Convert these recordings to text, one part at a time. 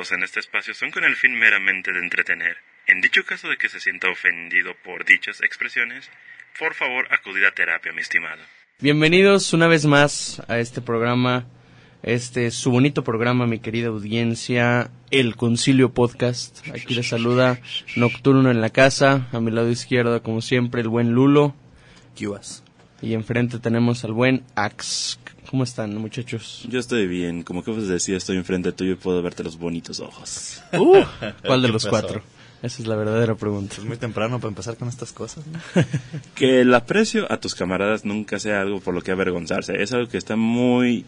en este espacio son con el fin meramente de entretener. En dicho caso de que se sienta ofendido por dichas expresiones, por favor acudid a terapia, mi estimado. Bienvenidos una vez más a este programa, este su bonito programa, mi querida audiencia, El Concilio Podcast. Aquí les saluda Nocturno en la casa, a mi lado izquierdo, como siempre, el buen Lulo. Y enfrente tenemos al buen Ax. ¿Cómo están, muchachos? Yo estoy bien. Como que vos decía, estoy enfrente tuyo y puedo verte los bonitos ojos. Uh, ¿Cuál de los cuatro? Esa es la verdadera pregunta. Es muy temprano para empezar con estas cosas. que el aprecio a tus camaradas nunca sea algo por lo que avergonzarse. Es algo que está muy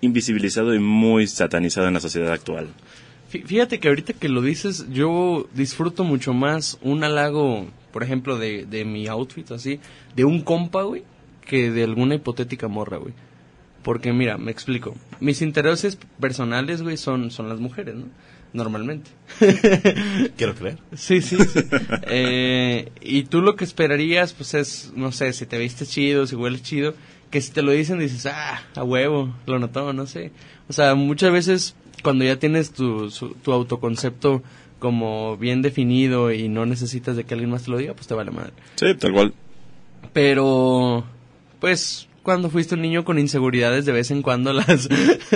invisibilizado y muy satanizado en la sociedad actual. Fíjate que ahorita que lo dices, yo disfruto mucho más un halago, por ejemplo, de, de mi outfit, así, de un compa, güey, que de alguna hipotética morra, güey. Porque mira, me explico. Mis intereses personales, güey, son, son las mujeres, ¿no? Normalmente. Quiero creer. Sí, sí, sí. eh, y tú lo que esperarías, pues es, no sé, si te viste chido, si hueles chido, que si te lo dicen dices, ah, a huevo, lo notó, no sé. O sea, muchas veces cuando ya tienes tu, tu autoconcepto como bien definido y no necesitas de que alguien más te lo diga, pues te vale madre. Sí, tal cual. Pero, pues, cuando fuiste un niño con inseguridades, de vez en cuando las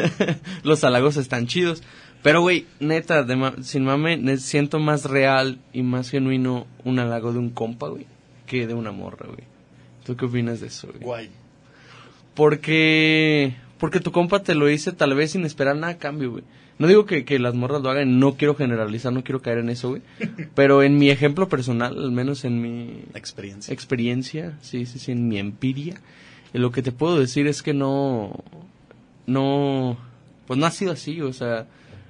los halagos están chidos. Pero, güey, neta, sin mame, siento más real y más genuino un halago de un compa, güey, que de una morra, güey. ¿Tú qué opinas de eso, güey? Guay. Porque, porque tu compa te lo dice tal vez sin esperar nada a cambio, güey. No digo que, que las morras lo hagan, no quiero generalizar, no quiero caer en eso, güey. Pero en mi ejemplo personal, al menos en mi... Experiencia. Experiencia, sí, sí, sí, en mi empiria. Lo que te puedo decir es que no... No... Pues no ha sido así, o sea...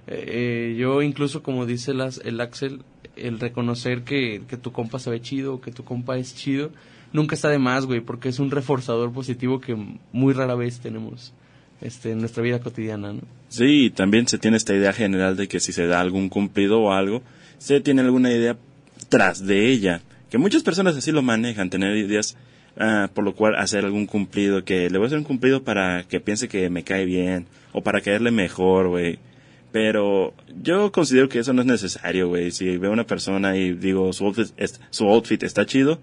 Eh, yo incluso como dice el Axel, el reconocer que, que tu compa se ve chido, que tu compa es chido, nunca está de más, güey, porque es un reforzador positivo que muy rara vez tenemos este, en nuestra vida cotidiana, ¿no? Sí, también se tiene esta idea general de que si se da algún cumplido o algo, se tiene alguna idea tras de ella, que muchas personas así lo manejan, tener ideas ah, por lo cual hacer algún cumplido, que le voy a hacer un cumplido para que piense que me cae bien, o para caerle mejor, güey. Pero yo considero que eso no es necesario, güey. Si veo a una persona y digo su outfit, su outfit está chido,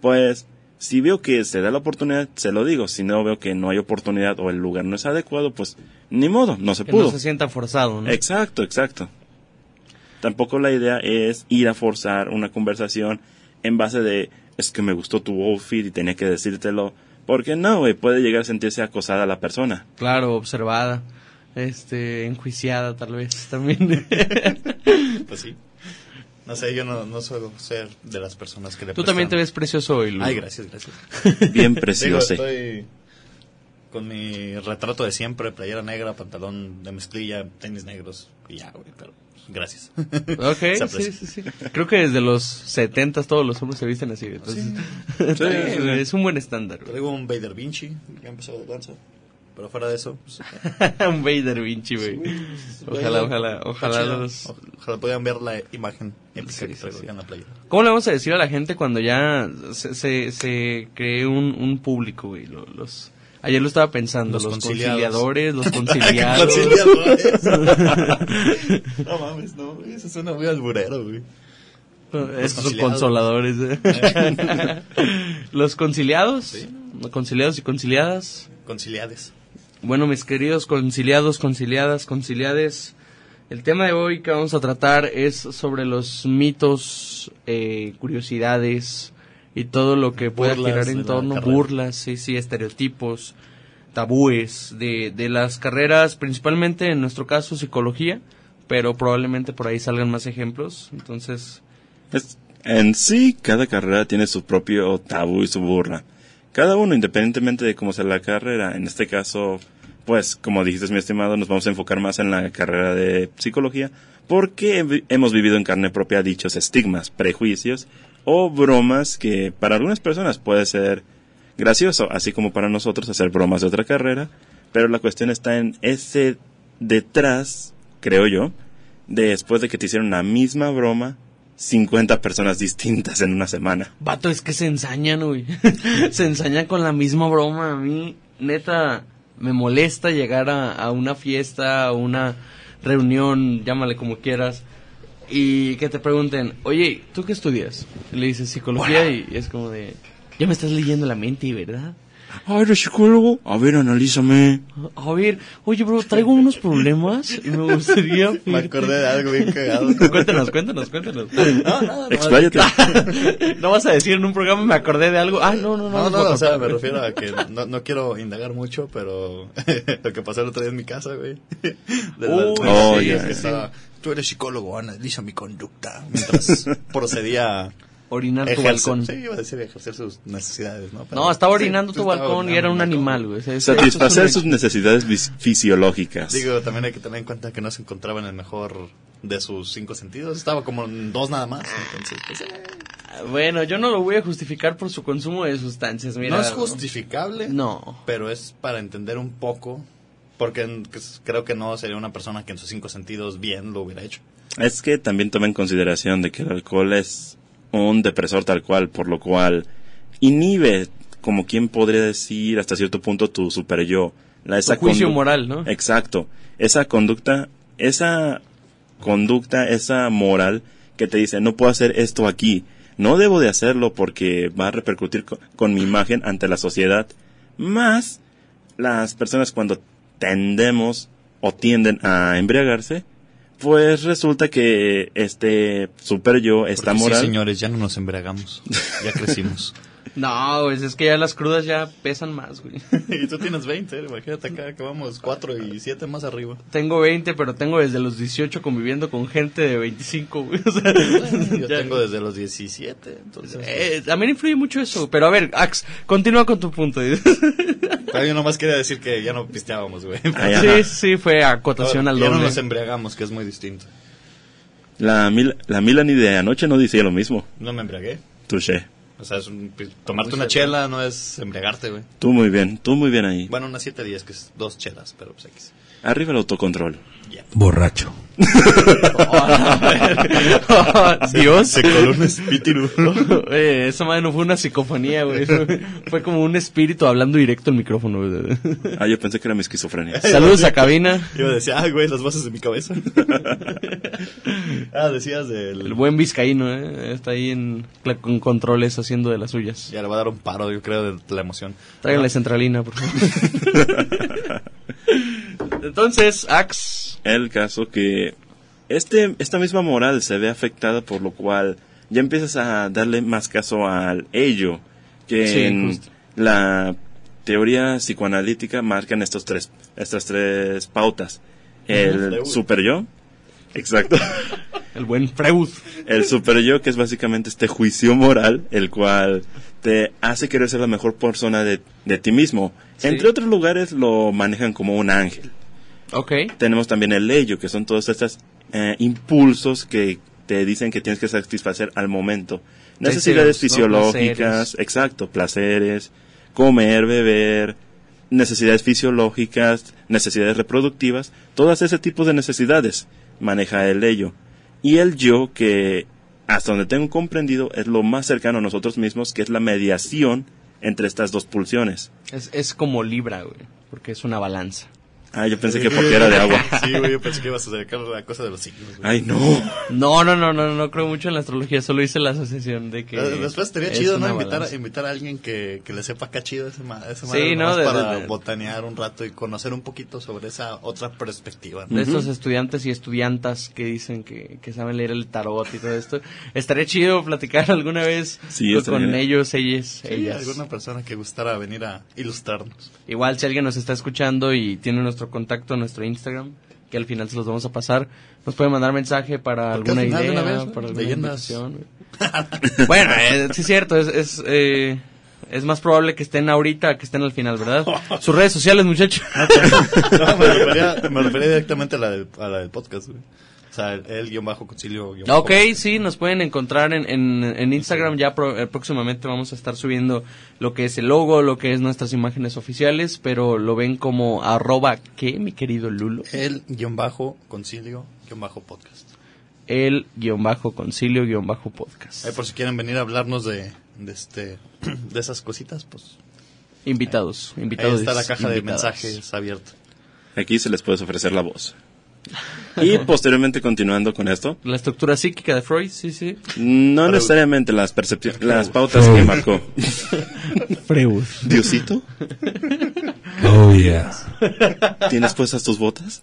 pues si veo que se da la oportunidad, se lo digo. Si no veo que no hay oportunidad o el lugar no es adecuado, pues ni modo, no se que pudo. No se sienta forzado, ¿no? Exacto, exacto. Tampoco la idea es ir a forzar una conversación en base de es que me gustó tu outfit y tenía que decírtelo. Porque no, güey, puede llegar a sentirse acosada la persona. Claro, observada, este, enjuiciada tal vez también. pues sí. No sé, yo no, no suelo ser de las personas que le Tú también te ves precioso hoy, Ay, gracias, gracias. Bien precioso. estoy con mi retrato de siempre, playera negra, pantalón de mezclilla, tenis negros y ya, güey, pero gracias. Ok, sí, sí, sí. Creo que desde los 70 todos los hombres se visten así. Entonces, es un buen estándar. Traigo un Vader Vinci, ya empezó de danza. Pero fuera de eso, pues, un Vader Vinci, güey. ojalá, ojalá, ojalá los... Ojalá puedan ver la imagen épica en la playa. ¿Cómo le vamos a decir a la gente cuando ya se, se, se cree un, un público, güey? Los, ayer lo estaba pensando, los, conciliadores, los conciliados. no mames, no, eso suena muy alburero, güey. Estos son consoladores. ¿eh? los conciliados, ¿Sí? conciliados y conciliadas. Conciliades. Bueno, mis queridos conciliados, conciliadas, conciliades, el tema de hoy que vamos a tratar es sobre los mitos, eh, curiosidades y todo lo que pueda girar en torno, burlas, sí, sí, estereotipos, tabúes de, de las carreras, principalmente en nuestro caso psicología, pero probablemente por ahí salgan más ejemplos, entonces... en sí, cada carrera tiene su propio tabú y su burla. Cada uno, independientemente de cómo sea la carrera, en este caso pues como dijiste mi estimado, nos vamos a enfocar más en la carrera de psicología porque hemos vivido en carne propia dichos estigmas, prejuicios o bromas que para algunas personas puede ser gracioso, así como para nosotros hacer bromas de otra carrera, pero la cuestión está en ese detrás, creo yo, después de que te hicieron la misma broma, 50 personas distintas en una semana. Vato, es que se ensañan, güey. se ensañan con la misma broma. A mí, neta, me molesta llegar a, a una fiesta, a una reunión, llámale como quieras, y que te pregunten, oye, ¿tú qué estudias? Y le dices psicología y es como de, ya me estás leyendo la mente, ¿verdad? Ah, ¿eres psicólogo? A ver, analízame. A ver, oye, bro, traigo unos problemas y me gustaría... Me acordé de algo bien cagado. cuéntanos, cuéntanos, cuéntanos. No, no, no. Expláyate. no vas a decir en un programa me acordé de algo. Ah, no, no, no. No, no, o sea, me refiero a que no, no quiero indagar mucho, pero lo que pasó el otro día en mi casa, güey. De la- Uy, Oh, sí, ya. es que estaba, Tú eres psicólogo, analiza mi conducta. Mientras procedía Orinar tu balcón. Sí, iba a decir ejercer sus necesidades, ¿no? Pero- No, estaba orinando tu balcón y era un animal, güey. Satisfacer sus necesidades fisiológicas. Digo, también hay que tener en cuenta que no se encontraba en el mejor de sus cinco sentidos. Estaba como en dos nada más. Entonces, pues, eh, Bueno, yo no lo voy a justificar por su consumo de sustancias, mira. no es justificable. No. Pero es para entender un poco. Porque creo que no sería una persona que en sus cinco sentidos bien lo hubiera hecho. Es que también toma en consideración de que el alcohol es un depresor tal cual, por lo cual inhibe, como quien podría decir hasta cierto punto, tu super yo. La, Tu juicio moral, ¿no? Exacto. Esa conducta, esa conducta, esa moral que te dice, no puedo hacer esto aquí. No debo de hacerlo porque va a repercutir co- con mi imagen ante la sociedad. Más las personas cuando tendemos o tienden a embriagarse, pues resulta que este super yo, esta Porque sí, moral, señores, ya no nos embriagamos. Ya crecimos. No, pues es que ya las crudas ya pesan más, güey. y tú tienes 20, imagínate acá que vamos 4 y 7 más arriba. Tengo 20, pero tengo desde los 18 conviviendo con gente de 25, güey. O sea, Yo ya- tengo desde los 17, entonces... Eh, también influye mucho eso. Pero a ver, Ax, continúa con tu punto. Pero yo nomás quería decir que ya no pisteábamos, güey. Ajá. sí, sí, fue acotación al ya no doble. nos embriagamos, que es muy distinto. la, Mil- la Milani de anoche no decía lo mismo. No me embriagué. Touché. O sea, es un- tomarte una chela no es embriagarte, güey. Tú muy bien, tú muy bien ahí. Bueno, unas 7 días, que es dos chelas, pero pues X. Arriba el autocontrol. Borracho. Dios. Se coló un espíritu. Eh, esa madre no fue una psicofonía, güey. Fue, como un espíritu hablando directo al micrófono. güey. Ah, yo pensé que era mi esquizofrenia. Saludos a cabina. Iba a decir, ah, güey, las voces de mi cabeza. ah, decías El del... buen vizcaíno, ¿eh? Está ahí en, con controles haciendo de las suyas. Ya le va a dar un paro, yo creo, de la emoción. Tráiganle centralina, por favor. Entonces, Ax. El caso que este, esta misma moral se ve afectada por lo cual ya empiezas a darle más caso al ello, que Sí, en justo. la teoría psicoanalítica marcan estos tres, estas tres pautas. El super yo, exacto. El buen Freud. El super yo, que es básicamente este juicio moral, el cual te hace querer ser la mejor persona de, de ti mismo. Sí. Entre otros lugares lo manejan como un ángel. Tenemos también el ello, que son todos estos eh, impulsos que te dicen que tienes que satisfacer al momento. Necesidades fisiológicas, exacto, placeres, comer, beber, necesidades fisiológicas, necesidades reproductivas, todas ese tipo de necesidades maneja el ello. Y el yo, que hasta donde tengo comprendido, es lo más cercano a nosotros mismos, que es la mediación entre estas dos pulsiones. Es, es como Libra, güey. Porque es una balanza. Ah, yo pensé que porque era de agua. Sí, güey, yo pensé que ibas a sacar la cosa de los signos, güey. Ay, no. No, no, no, no, no creo mucho en la astrología. Solo hice la asociación de que. Después estaría es chido, ¿no? Invitar, invitar a alguien que, que le sepa acá chido ese, ma ese Sí, madre, ¿no? De- para de- de- botanear un rato y conocer un poquito sobre esa otra perspectiva. ¿no? de estos estudiantes y estudiantas que dicen que, que saben leer el tarot y todo esto. Estaría chido platicar alguna vez Sí, con ellos, ellas, Sí, ellas. alguna persona que gustara venir a ilustrarnos. Igual si alguien nos está escuchando y tiene nuestro contacto, nuestro Instagram, que al final se los vamos a pasar, nos puede mandar mensaje para ¿Por qué al alguna de idea, una vez, güey? para alguna Leyendas. bueno, eh, sí es cierto, es, es, eh, es más probable que estén ahorita que estén al final, ¿verdad? Sus redes sociales, muchachos. No, me refería, me refería directamente a la, del, a la del podcast, güey. Sea, el, guion bajo concilio. guion bajo- Ok, sí, nos pueden encontrar en, en, en Instagram. Ya pro- eh, próximamente vamos a estar subiendo lo que es el logo, lo que es nuestras imágenes oficiales, pero lo ven como arroba, ¿qué, mi querido Lulo? El guion bajo concilio, guion bajo podcast. El guion bajo concilio guion bajo podcast. Ahí por si quieren venir a hablarnos de, de este de esas cositas, pues Invitados, ahí invitados. está la caja de mensajes abierta. Aquí se les puede ofrecer la voz. Y posteriormente continuando con esto, La estructura psíquica de Freud, sí, sí. no necesariamente las percepciones, las pautas que marcó. Freud. Diosito, Oh, yeah. ¿tienes puestas tus botas?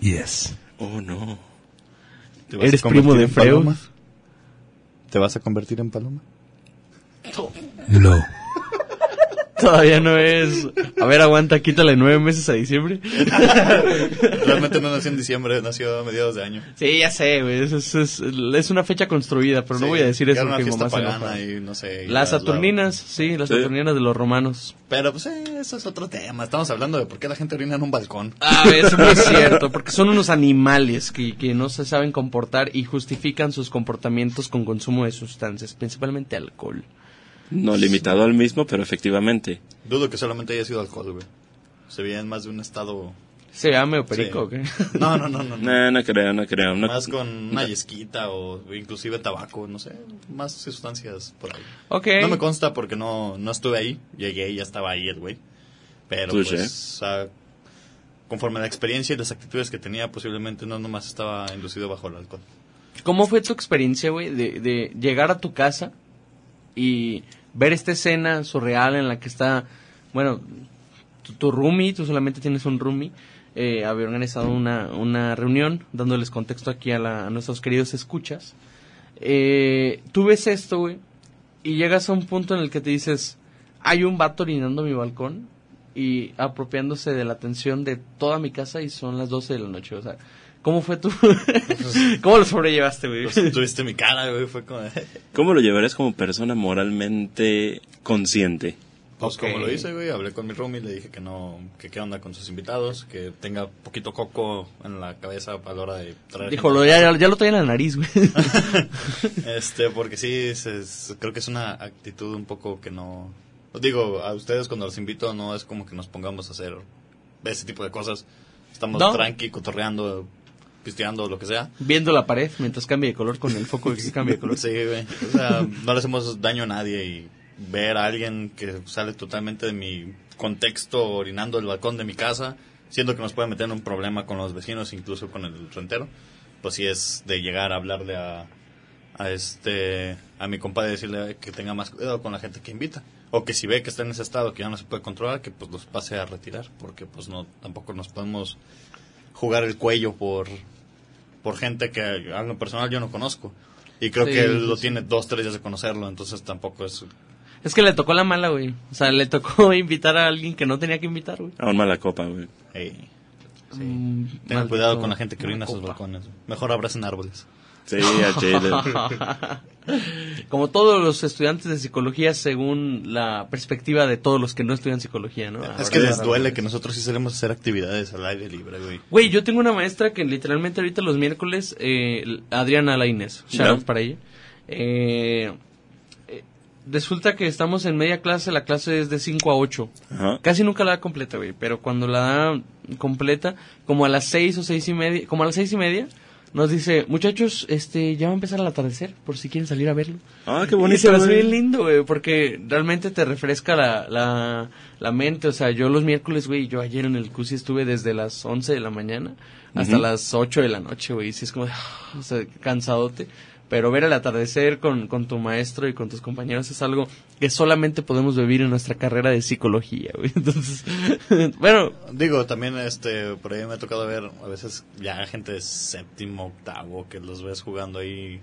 Yes. Oh, no. ¿Te vas a ¿Eres primo de Freud? paloma? ¿Te vas a convertir en paloma? No. Todavía no es. A ver, aguanta, quítale nueve meses a diciembre. Realmente no nació en diciembre, nació a mediados de año. Sí, ya sé, güey. Es, es, es- es una fecha construida, pero no voy a decir eso porque mamá pagana enoja. y no sé. y Las la- Saturninas, sí, las Sí. Saturninas de los romanos. Pero pues eh, eso es otro tema. Estamos hablando de por qué la gente orina en un balcón. Ah, es muy cierto, porque son unos animales que, que no se saben comportar y justifican sus comportamientos con consumo de sustancias, principalmente alcohol. No limitado al mismo, pero efectivamente. Dudo que solamente haya sido alcohol, güey. Se veía en más de un estado... ¿Se llama o perico Sí. o qué? No, no, no, no. no. No, no creo, no creo. no- Más con una yesquita o inclusive tabaco, no sé. Más sustancias por ahí. Ok. No me consta porque no, no estuve ahí. Llegué y ya estaba ahí el güey. Pero Touché. pues, ah, conforme a la experiencia y las actitudes que tenía, posiblemente no nomás estaba inducido bajo el alcohol. ¿Cómo fue tu experiencia, güey, de, de llegar a tu casa y ver esta escena surreal en la que está, bueno, tu, roomie, tú solamente tienes un roomie, eh, había organizado una, una reunión, dándoles contexto aquí a, la- a nuestros queridos escuchas. Eh, tú ves esto, güey, y llegas a un punto en el que te dices, hay un vato orinando mi balcón y apropiándose de la atención de toda mi casa y son las 12 de la noche, o sea... ¿Cómo fue tú? ¿Cómo lo sobrellevaste, güey? Pues, tuviste mi cara, güey. Fue como... ¿Cómo lo llevarías como persona moralmente consciente? Pues Ok. como lo hice, güey, hablé con mi roomie, le dije que no, que qué onda con sus invitados, que tenga poquito coco en la cabeza a la hora de traer. Dijo, lo, ya, lo traen en la nariz, güey. Este, porque sí, es- es- creo que es una actitud un poco que no... Digo, a ustedes cuando los invito no es como que nos pongamos a hacer ese tipo de cosas. Estamos No. tranqui, cotorreando, pisteando, lo que sea. Viendo la pared mientras cambia de color con el foco que cambia de color. Sí, güey. O sea, no le hacemos daño a nadie y ver a alguien que sale totalmente de mi contexto orinando el balcón de mi casa, siendo que nos puede meter en un problema con los vecinos, incluso con el rentero, pues sí es de llegar a hablarle a, a este a mi compadre y decirle que tenga más cuidado con la gente que invita o que si ve que está en ese estado que ya no se puede controlar que pues los pase a retirar porque pues no tampoco nos podemos jugar el cuello por por gente que a lo personal yo no conozco y creo Sí, que él lo sí. tiene dos tres días de conocerlo entonces tampoco es Es que le tocó la mala, güey. O sea, le tocó invitar a alguien que no tenía que invitar, güey. A un mala copa, güey. hey, Mm, tengan cuidado con la gente que orina sus balcones mejor abracen árboles Sí, a Chile. Como todos los estudiantes de psicología, según la perspectiva de todos los que no estudian psicología, ¿no? es que les duele que nosotros sí solemos hacer actividades al aire libre güey Güey, yo tengo una maestra que literalmente ahorita los miércoles, eh, Adriana Lainez, shout out Ya. para ella. Eh, eh, resulta que estamos en media clase, la clase es de 5 a 8. Ajá. Casi nunca la da completa, güey, pero cuando la da completa, como a las 6 o seis y media, como a las seis y media, nos dice, muchachos, este, ya va a empezar el atardecer, por si quieren salir a verlo. Ah, qué Y bonito. se hace güey. bien lindo, güey, porque realmente te refresca la, la, la mente. O sea, yo los miércoles, güey, yo ayer en el CUSI estuve desde las 11 de la mañana hasta las 8 de la noche, güey. Y sí es como, o sea, cansadote. Pero ver el atardecer con, con tu maestro y con tus compañeros es algo que solamente podemos vivir en nuestra carrera de psicología, güey. Entonces, bueno, Digo, también este por ahí me ha tocado ver a veces ya gente de séptimo, octavo, que los ves jugando ahí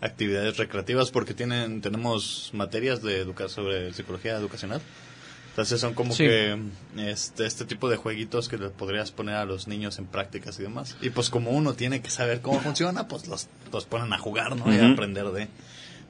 actividades recreativas porque tienen tenemos materias de educa sobre psicología educacional. Entonces son como Sí. que este este tipo de jueguitos que le podrías poner a los niños en prácticas y demás. Y pues como uno tiene que saber cómo funciona, pues los, los ponen a jugar, ¿no? Y a aprender de.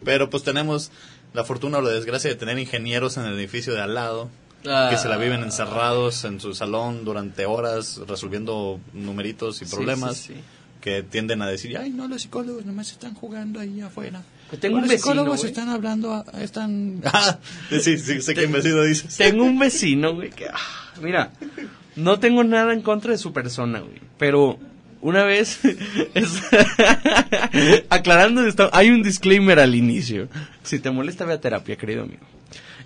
Pero pues tenemos la fortuna o la desgracia de tener ingenieros en el edificio de al lado que se la viven encerrados en su salón durante horas resolviendo numeritos y Sí, problemas sí, sí. que tienden a decir, ay, no, los psicólogos nomás están jugando ahí afuera. Tengo un vecino, psicólogos están hablando, a- están... Ah, sí, sí, sé qué vecino dices. Tengo un vecino, güey, que... ah, mira, no tengo nada en contra de su persona, güey. Pero una vez... es- aclarando esto, hay un disclaimer al inicio. Si te molesta, ve a terapia, querido amigo.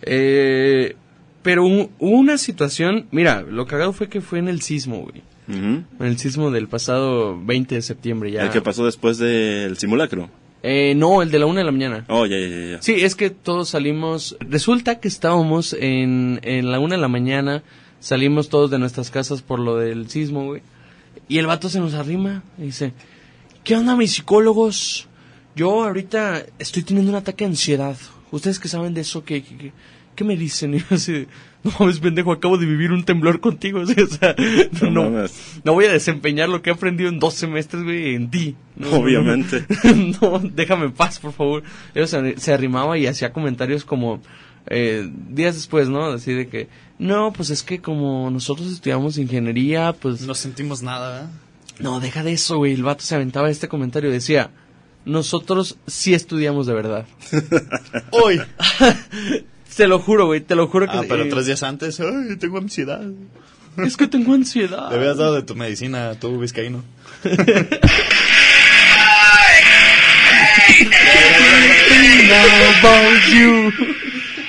Eh, pero hu- hubo una situación... Mira, lo cagado fue que fue en el sismo, güey. En el sismo del pasado 20 de septiembre ya. El que pasó después del simulacro. Eh, no, el de la una de la mañana. Oh, ya, ya, ya. Sí, es que todos salimos. Resulta que estábamos en, en la una de la mañana. Salimos todos de nuestras casas por lo del sismo, güey. Y el vato se nos arrima y dice: ¿Qué onda, mis psicólogos? Yo ahorita estoy teniendo un ataque de ansiedad. Ustedes que saben de eso, ¿qué, qué, qué- qué me dicen? Y yo así, no mames, pendejo, acabo de vivir un temblor contigo. ¿sí? O sea, No no, mames. no voy a desempeñar lo que he aprendido en dos semestres, güey, en ti. Obviamente. no, déjame en paz, por favor. Se, se arrimaba y hacía comentarios como eh, días después, ¿no? Así de que, no, pues es que como nosotros estudiamos ingeniería, pues... No sentimos nada, ¿eh? No, deja de eso, güey. El vato se aventaba este comentario. Decía, nosotros sí estudiamos de verdad. Hoy. Te lo juro, güey, te lo juro que... Ah, pero eh, tres días antes, ay, tengo ansiedad. Es que tengo ansiedad. Le habías dado de tu medicina, tú, vizcaíno. About you.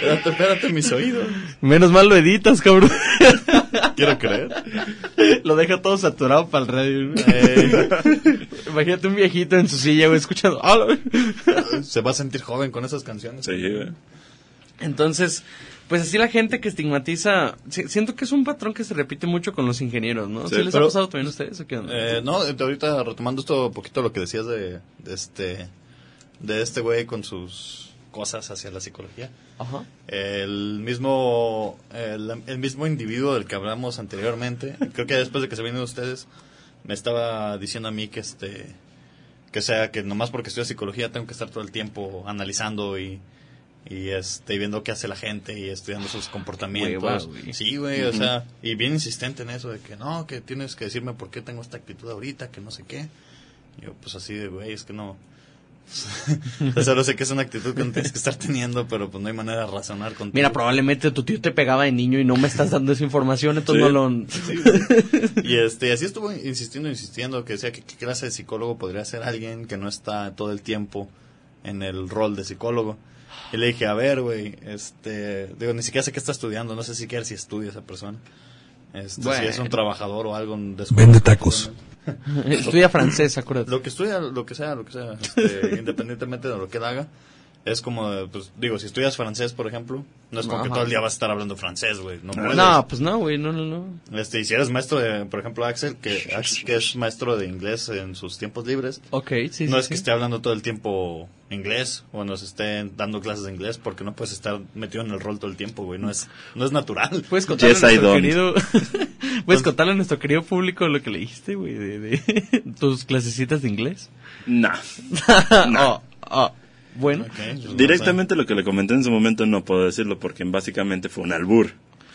Espérate, espérate, mis oídos. Menos mal lo editas, cabrón. Quiero creer. lo deja todo saturado para el radio. Eh, Imagínate un viejito en su silla, güey, escuchando. "Ah, la-". se va a sentir joven con esas canciones. Sí, güey. Entonces, pues así la gente que estigmatiza, si- siento que es un patrón que se repite mucho con los ingenieros, ¿no? Sí, ¿Sí, les pero- ha pasado también a ustedes o qué onda? Eh, no, ahorita retomando esto un poquito lo que decías de, de este de este güey con sus cosas hacia la psicología. Ajá. El mismo el, el mismo individuo del que hablamos anteriormente, creo que después de que se vienen ustedes, me estaba diciendo a mí que este que sea que nomás porque estudio psicología tengo que estar todo el tiempo analizando y y este viendo qué hace la gente y estudiando sus comportamientos. Güey. sí, güey, o sea, y bien insistente en eso de que no, que tienes que decirme por qué tengo esta actitud ahorita, que no sé qué. Y yo pues así de, güey, es que no o sea, sé que es una actitud que no tienes que estar teniendo, pero pues no hay manera de razonar contigo. Mira, probablemente tu tío te pegaba de niño y no me estás dando esa información, entonces Sí. no lo... Y este, así estuvo insistiendo, insistiendo, que decía que qué clase de psicólogo podría ser alguien que no está todo el tiempo en el rol de psicólogo. Y le dije, a ver, güey, este, digo, ni siquiera sé qué está estudiando, no sé siquiera si estudia esa persona. Este, Si es Bueno. un trabajador o algo. Vende tacos. Estudia francés, acuérdate. Lo que estudia, lo que sea, lo que sea, este, independientemente de lo que él haga, es como, pues, digo, si estudias francés, por ejemplo, no es como que todo el día vas a estar hablando francés, güey, no puedes. No, pues no, güey, no, no, no. Este, y si eres maestro de, por ejemplo, Axel, que, Axel, que es maestro de inglés en sus tiempos libres, Ok, sí, no sí, es que esté hablando todo el tiempo inglés o nos esté dando clases de inglés porque no puedes estar metido en el rol todo el tiempo, güey, no es, no es natural. Puedes contarle Yes, a nuestro querido... Puedes contarle a nuestro querido público lo que le dijiste, güey, de, de tus clasecitas de inglés. Nah. Oh, oh. Bueno, Directamente lo que le comenté en su momento no puedo decirlo porque básicamente fue un albur.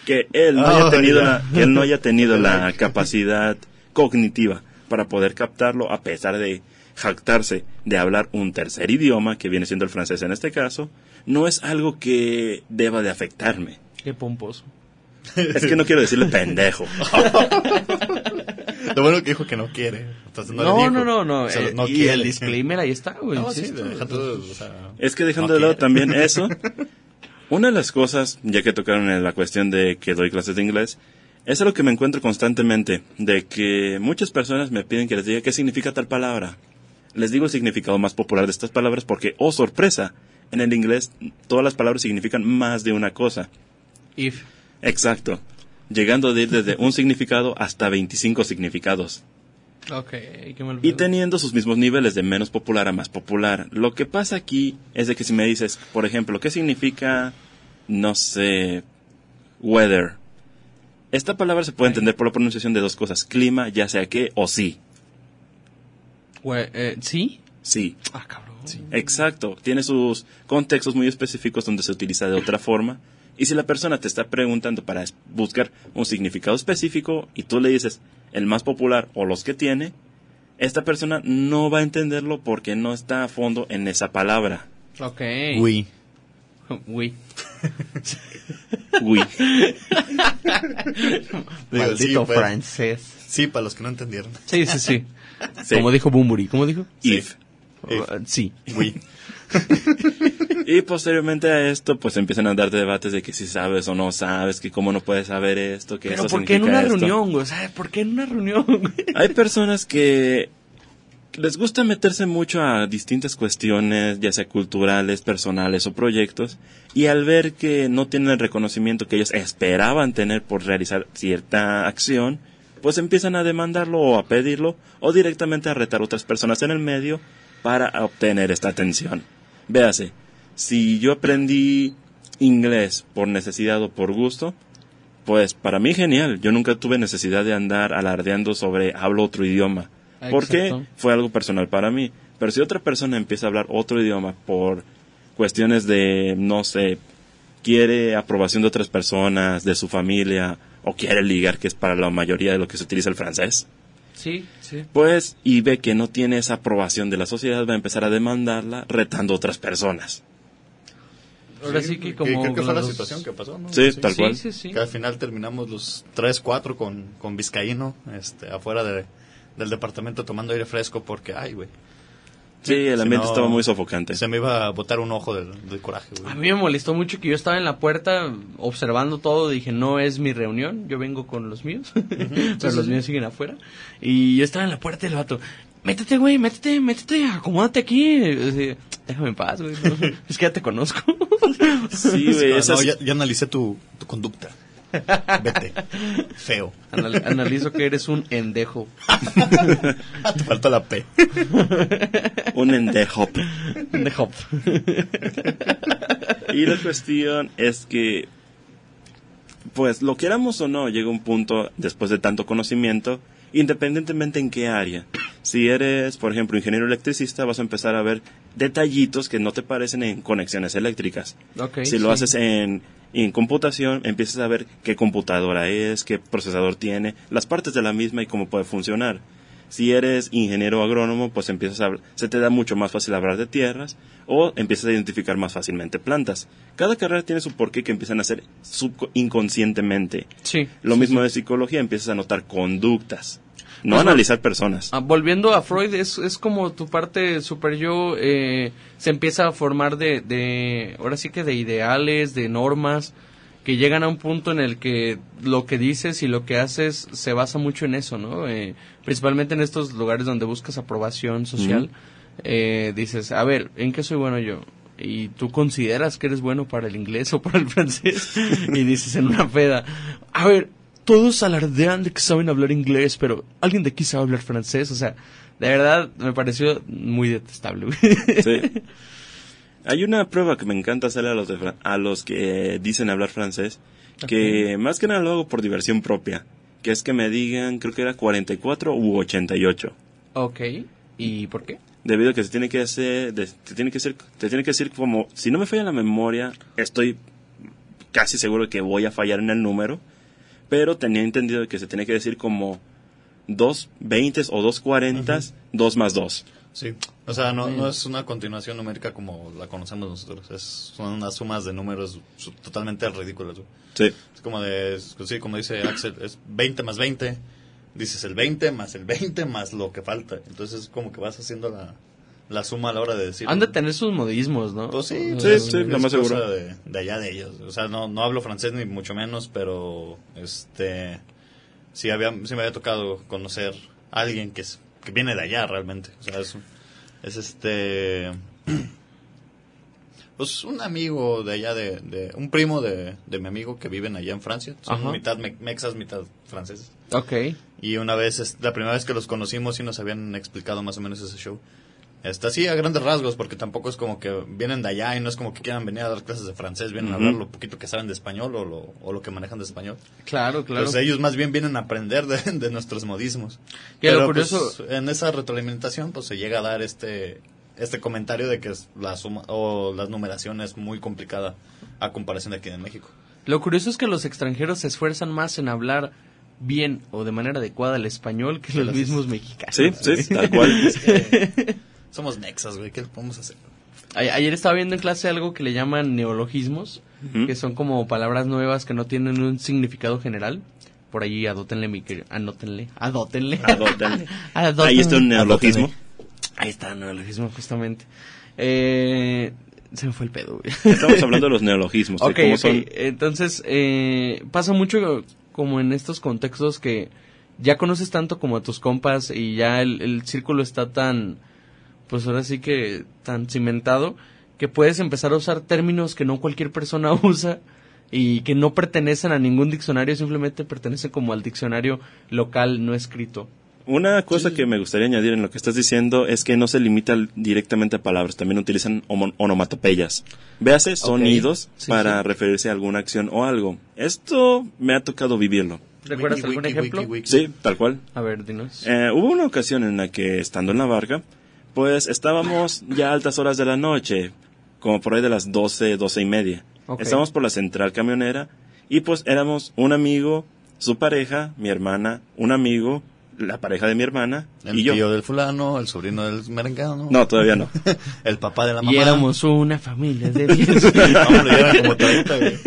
Que él no haya tenido, la, que él no haya tenido la capacidad cognitiva para poder captarlo a pesar de jactarse de hablar un tercer idioma, que viene siendo el francés en este caso, no es algo que deba de afectarme. qué pomposo. Es que no quiero decirle pendejo. Lo bueno que dijo que no quiere. Entonces no, le No, dijo. no, no, no. O sea, eh, no y quiere. el disclaimer ahí está, güey. No, sí, insisto. deja todo, o sea, Es que dejando no de lado quiere. también eso, una de las cosas, ya que tocaron en la cuestión de que doy clases de inglés, es algo que me encuentro constantemente, de que muchas personas me piden que les diga qué significa tal palabra. Les digo el significado más popular de estas palabras porque, oh sorpresa, en el inglés todas las palabras significan más de una cosa. If. Exacto. Llegando de ir desde un significado hasta 25 significados. Ok, qué mal Y teniendo sus mismos niveles de menos popular a más popular. Lo que pasa aquí es de que si me dices, por ejemplo, ¿qué significa, no sé, weather? Esta palabra se puede entender por la pronunciación de dos cosas, clima, ya sea que o sí. Eh, ¿Sí? Sí, Ah, cabrón. exacto. Tiene sus contextos muy específicos donde se utiliza de otra forma. Y si la persona te está preguntando para buscar un significado específico y tú le dices el más popular o los que tiene, esta persona no va a entenderlo porque no está a fondo en esa palabra. Ok. Uy. Uy. Uy. Maldito sí, pues. francés. Sí, para los que no entendieron. Sí, sí, sí. Sí. Como dijo Bumburi. ¿Cómo dijo? If. If. Uh, sí. Uy. Y posteriormente a esto, pues empiezan a darte debates de que si sabes o no sabes, que cómo no puedes saber esto, que Pero esto ¿por qué en una esto. reunión, güey? ¿por qué en una reunión? Hay personas que les gusta meterse mucho a distintas cuestiones, ya sea culturales, personales o proyectos, y al ver que no tienen el reconocimiento que ellos esperaban tener por realizar cierta acción, pues empiezan a demandarlo o a pedirlo, o directamente a retar a otras personas en el medio para obtener esta atención. Véase, si yo aprendí inglés por necesidad o por gusto, pues para mí genial. Yo nunca tuve necesidad de andar alardeando sobre hablo otro idioma. Porque fue algo personal para mí. Pero si otra persona empieza a hablar otro idioma por cuestiones de, no sé, quiere aprobación de otras personas, de su familia, o quiere ligar, que es para la mayoría de lo que se utiliza el francés, Sí, sí. pues, y ve que no tiene esa aprobación de la sociedad, va a empezar a demandarla retando a otras personas. Ahora sí que como... creo que fue la situación que pasó, ¿no? Sí, tal Sí, cual. sí, sí. Que al final terminamos los 3, 4 con, con Vizcaíno, este, afuera de, del departamento tomando aire fresco porque, ay, güey. Sí, el Si ambiente no, estaba muy sofocante. Se me iba a botar un ojo del, del coraje, A güey. mí me molestó mucho que yo estaba en la puerta observando todo. Dije, no es mi reunión, yo vengo con los míos. Pero los míos siguen afuera. Y yo estaba en la puerta y el vato, métete, güey, métete, métete, acomódate aquí. Así, Déjame en paz, güey. no, es que ya te conozco. Sí, güey, No, esas- no, ya, ya analicé tu, tu conducta. Vete. Feo. Anal- analizo que eres un endejo. Te falta la P. un endehop. Endejo. Y la cuestión es que, pues lo queramos o no, llega un punto después de tanto conocimiento, independientemente en qué área. Si eres, por ejemplo, ingeniero electricista, vas a empezar a ver detallitos que no te parecen en conexiones eléctricas. Si lo sí. haces en, en computación, empiezas a ver qué computadora es, qué procesador tiene, las partes de la misma y cómo puede funcionar. Si eres ingeniero agrónomo, pues empiezas a, se te da mucho más fácil hablar de tierras o empiezas a identificar más fácilmente plantas. Cada carrera tiene su porqué que empiezan a hacer inconscientemente. Sí. Lo sí, mismo sí. de psicología, empiezas a notar conductas, no Pues, analizar personas. Ah, volviendo a Freud, es, es como tu parte super yo eh, se empieza a formar de, de, ahora sí que de ideales, de normas, que llegan a un punto en el que lo que dices y lo que haces se basa mucho en eso, ¿no? Eh, principalmente en estos lugares donde buscas aprobación social, eh, dices, a ver, ¿en qué soy bueno yo? Y tú consideras que eres bueno para el inglés o para el francés y dices en una peda, a ver, todos alardean de que saben hablar inglés, pero alguien de aquí sabe hablar francés, o sea, de verdad me pareció muy detestable. Sí. Hay una prueba que me encanta hacerle a los, de a los que dicen hablar francés, que más que nada lo hago por diversión propia, que es que me digan, creo que era 44 u 88. ok, ¿y por qué? Debido a que se tiene que hacer, de- te tiene que ser, te tiene que decir como, si no me falla la memoria, estoy casi seguro de que voy a fallar en el número, pero tenía entendido que se tiene que decir como dos 20 o dos 40, dos más dos. Sí. O sea, no, no es una continuación numérica como la conocemos nosotros. Es, son unas sumas de números totalmente ridículas. Sí. Es como de, sí, como dice Axel, es 20 más 20. Dices el 20 más el 20 más lo que falta. Entonces es como que vas haciendo la, la suma a la hora de decir. Han de tener sus modismos, ¿no? Pues sí, Sí, es- sí, lo más seguro. De, de allá de ellos. O sea, no, no hablo francés ni mucho menos, pero este sí había, sí me había tocado conocer a alguien que, es, que viene de allá realmente. O sea, es, es este pues un amigo de allá de, de un primo de, de mi amigo que viven allá en Francia. Son Ajá. mitad me- mexas, mitad franceses. Ok, Y una vez, la primera vez que los conocimos, sí nos habían explicado más o menos ese show. Está así a grandes rasgos, porque tampoco es como que vienen de allá y no es como que quieran venir a dar clases de francés, vienen a Ujú. hablar lo poquito que saben de español o lo, o lo que manejan de español. claro, claro. Pues ellos más bien vienen a aprender de, de nuestros modismos. Pero, curioso- pues, en esa retroalimentación, pues se llega a dar este este comentario de que es la suma o la numeración es muy complicada a comparación de aquí de México. Lo curioso es que los extranjeros se esfuerzan más en hablar bien o de manera adecuada el español que los mismos mexicanos. Sí, sí, tal cual. Somos nexas, güey, ¿qué le podemos hacer? Ayer estaba viendo en clase algo que le llaman neologismos, Ujú. que son como palabras nuevas que no tienen un significado general. Por ahí adótenle, mi querido. Anótenle. Adótenle. Adótenle. Adótenle. Ahí está un neologismo. Ahí está el neologismo, justamente. Eh, Se me fue el pedo, güey. Estamos hablando de los neologismos, de Ok, cómo ok. son... Entonces, eh, pasa mucho como en estos contextos que ya conoces tanto como a tus compas y ya el, el círculo está tan, pues ahora sí que tan cimentado que puedes empezar a usar términos que no cualquier persona usa y que no pertenecen a ningún diccionario, simplemente pertenecen como al diccionario local no escrito. Una cosa que me gustaría añadir en lo que estás diciendo es que no se limita directamente a palabras, también utilizan onomatopeyas. Véase sonidos Sí, para sí. referirse a alguna acción o algo. Esto me ha tocado vivirlo. ¿Recuerdas Wiki, algún wiki, ejemplo? wiki, wiki. Sí, tal cual. A ver, dinos. Eh, hubo una ocasión en la que, estando en la barca, pues estábamos ya a altas horas de la noche, como por ahí de las 12, 12 y media. Estábamos por la central camionera y pues éramos un amigo, su pareja, mi hermana, un amigo, la pareja de mi hermana El y yo. tío del fulano, el sobrino del merengano. No, todavía no. El papá de la mamá. y éramos una familia de 10. Hombre, ya eran como 30, güey.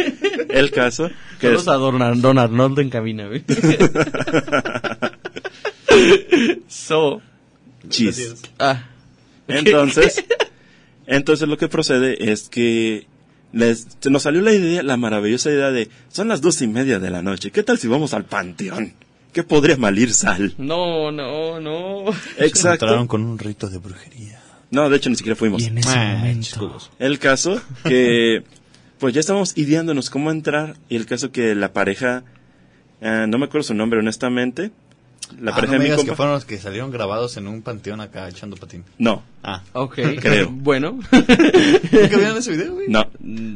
El caso que Todos a don, Ar- don Arnoldo en cabina, güey. so, chis. ah, Entonces, entonces lo que procede es que les, se nos salió la idea, la maravillosa idea de, son las dos y media de la noche, ¿qué tal si vamos al panteón? ¿Qué podría malir sal? no, no, no. Exacto. Entraron con un rito de brujería. No, de hecho ni siquiera fuimos. Y en ese Ah, momento, chicos. El caso que, pues ya estábamos ideándonos cómo entrar y el caso que la pareja, eh, no me acuerdo su nombre honestamente, la Ah, no de mi que fueron los que salieron grabados en un panteón acá echando patín. no, Ah. ok, Creo. bueno, ¿Nunca vieron ese video, güey? no,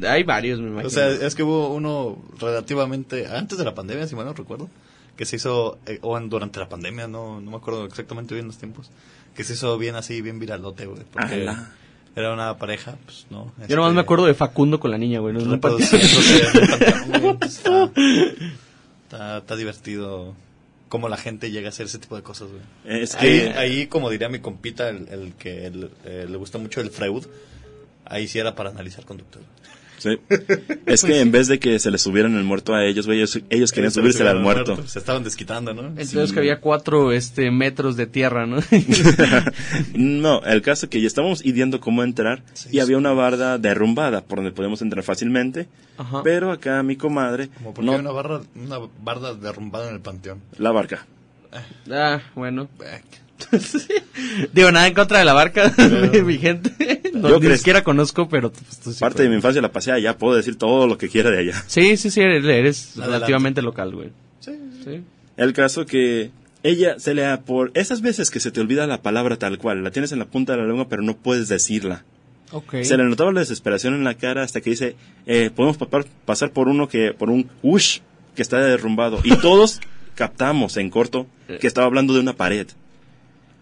hay varios, me imagino. O sea, es que hubo uno relativamente antes de la pandemia, si mal no recuerdo, que se hizo, eh, o en- durante la pandemia, no, no me acuerdo exactamente bien los tiempos, que se hizo bien así, bien viralote, güey. Porque era una pareja, pues no. Yo nomás este, me acuerdo de Facundo con la niña, güey. No, no un panteón, entonces está, está, está divertido cómo la gente llega a hacer ese tipo de cosas, güey. es Ahí, que, ahí, como diría mi compita, el, el que el- eh, le gusta mucho el Freud, ahí sí era para analizar conductas. Sí. es que en vez de que se les subieran el muerto a ellos, güey, ellos, ellos querían subirse al muerto. Se estaban desquitando, ¿no? Entonces Sí. que había cuatro este, metros de tierra, ¿no? no, el caso que ya estábamos ideando cómo entrar Sí, y sí. había una barda derrumbada por donde podemos entrar fácilmente, Ajá. pero acá mi comadre, Como porque no, hay una, barra, una barda derrumbada en el panteón. la barca. Ah, bueno. Digo, nada en contra de la barca, mi gente. No, Yo ni creo- siquiera conozco, pero... pues, tú sí Parte de mi infancia la pasé allá, puedo decir todo lo que quiera de allá. Sí, sí, sí, eres, relativamente local, güey. sí, Sí. El caso que ella se le ha por esas veces que se te olvida la palabra tal cual, la tienes en la punta de la lengua pero no puedes decirla. Ok. Se le notaba la desesperación en la cara hasta que dice, eh, podemos pasar por uno que, por un ush que está derrumbado. Y todos captamos en corto que estaba hablando de una pared.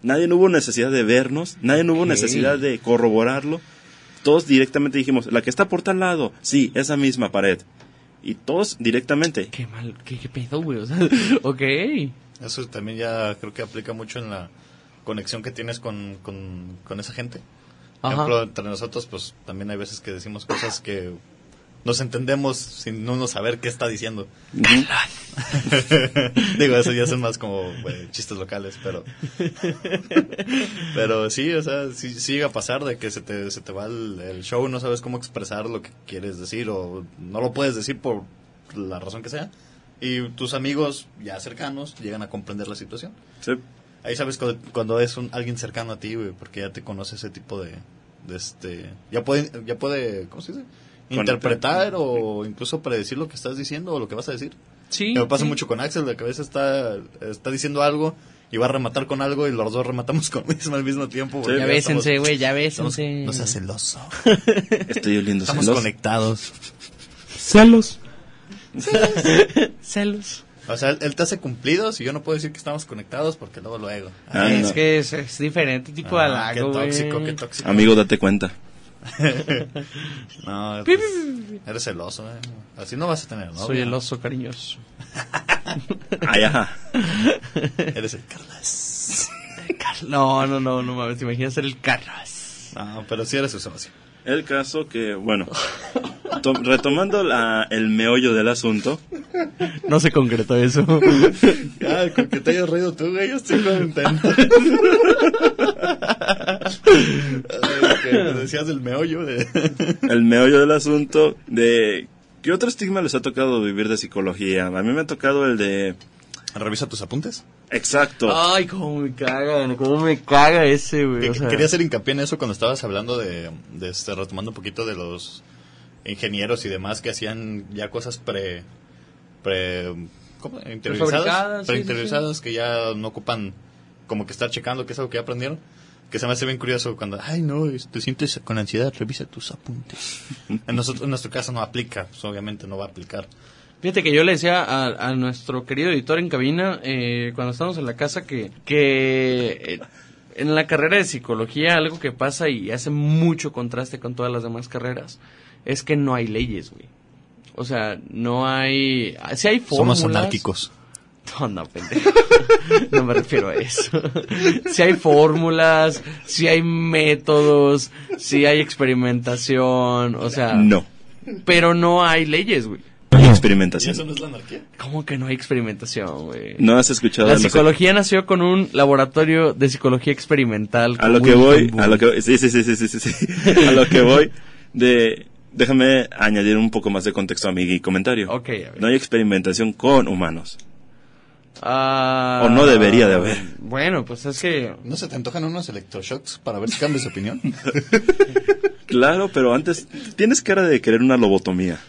Nadie no hubo necesidad de vernos, nadie no hubo necesidad de corroborarlo. Todos directamente dijimos, la que está por tal lado, sí, esa misma pared. Y todos directamente. Qué mal, qué, qué pedo, güey. O sea, ok. Eso también ya creo que aplica mucho en la conexión que tienes con, con, con esa gente. Por ejemplo, entre nosotros, pues también hay veces que decimos cosas que nos entendemos sin uno saber qué está diciendo. Digo, eso ya son más como chistes locales, pero. pero sí, o sea, sí, sí llega a pasar de que se te, se te va el, el show, no sabes cómo expresar lo que quieres decir o no lo puedes decir por la razón que sea. Y tus amigos ya cercanos llegan a comprender la situación. Sí. Ahí sabes cu- cuando es un, alguien cercano a ti, güey, porque ya te conoce ese tipo de, de este... Ya puede, ya puede, ¿cómo se dice? Interpretar o incluso predecir lo que estás diciendo o lo que vas a decir. Sí. Me pasa sí. mucho con Axel, de que a veces está, está diciendo algo y va a rematar con algo y los dos rematamos con lo mismo al mismo tiempo. Ya bésense, güey, ya bésense. No seas celoso. Estoy oliendo Estamos celos. conectados. Celos. Celos. O sea, él, te hace cumplidos y yo no puedo decir que estamos conectados porque luego luego. Ah, es no. que es, es diferente tipo de Ah, qué halago, tóxico, qué tóxico. Amigo, date cuenta. No, pues, pi, eres celoso, eh. Así no vas a tener, ¿no? Soy el oso cariñoso. Ay, ajá. Eres el Carlas. No, no, no, no mames, te imaginas ser el Carlos. No, pero sí eres su socio. El caso que, bueno, to- retomando la, el meollo del asunto, No se concretó eso. Ah, con que te hayas reído tú, güey, yo estoy contento. Ay, que decías del meollo de... el meollo del asunto de ¿qué otro estigma les ha tocado vivir de psicología? A mí me ha tocado el de Revisa tus apuntes. exacto. Ay, cómo me caga, cómo me caga ese, güey. Que- o sea, Quería hacer hincapié en eso cuando estabas hablando de, de este, retomando un poquito de los ingenieros y demás que hacían ya cosas pre, pre, ¿cómo? Interiorizadas, Prefabricadas, sí, que ya no ocupan como que estar checando que es algo que ya aprendieron. Que se me hace bien curioso cuando, ay no, te sientes con ansiedad, revisa tus apuntes. en, nosotros, en nuestro caso no aplica, pues, obviamente no va a aplicar. Fíjate que yo le decía a, a nuestro querido editor en cabina, eh, cuando estábamos en la casa, que, que eh, en la carrera de psicología algo que pasa y hace mucho contraste con todas las demás carreras es que no hay leyes, güey. O sea, no hay... Si hay fórmulas... Somos anárquicos. No, no, pendejo. No me refiero a eso. Si hay fórmulas, si hay métodos, si hay experimentación, o sea... no. Pero no hay leyes, güey. Hay ¿Y experimentación. eso no es la anarquía? ¿Cómo que no hay experimentación, güey? No has escuchado La los- psicología nació con un laboratorio de psicología experimental. a lo que voy, a lo que sí, sí, sí, sí, sí, sí, sí. a lo que voy de déjame añadir un poco más de contexto a mi comentario. Ok, a ver. No hay experimentación con humanos. Ah, O no debería de haber. Bueno, pues es que... ¿No se te antojan unos electroshocks para ver si cambias de opinión? Claro, pero antes tienes cara de querer una lobotomía.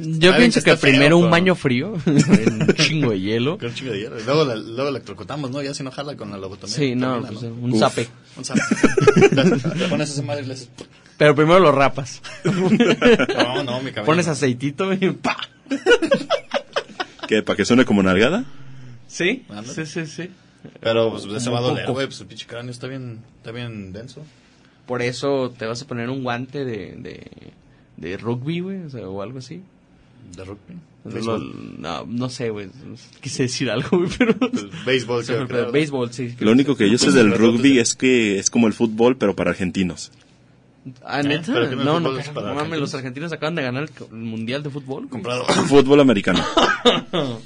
Yo pienso que está feo, primero un baño frío, en un chingo de hielo. Con un chingo de hielo. Luego, la, luego electrocutamos, ¿no? Ya si no jala con la lobotomía. Sí, no, termina, pues, ¿no? un zape. Un zape. Te pones esa madre y le haces... Pero primero lo rapas. No, no, mi cabello. Pones aceitito y ¡pa! ¿Qué? ¿Para que suene como nalgada? ¿Sí? Sí, sí, sí. Pero pues se va a doler, güey. Pues el pinche cráneo está bien, está bien denso. Por eso te vas a poner un guante de, de, de rugby, güey, o, sea, o algo así. De rugby. Lo- no, no sé, güey. Quise decir algo, güey, pero... Pues, béisbol, creo. Béisbol, sí. Lo único que yo sé del rugby es que es como el fútbol, pero para argentinos. Ah, ¿neta? ¿Pero qué no No, el no, para mames, argentinos? los argentinos acaban de ganar el, el Mundial de Fútbol. Comprado. Fútbol americano.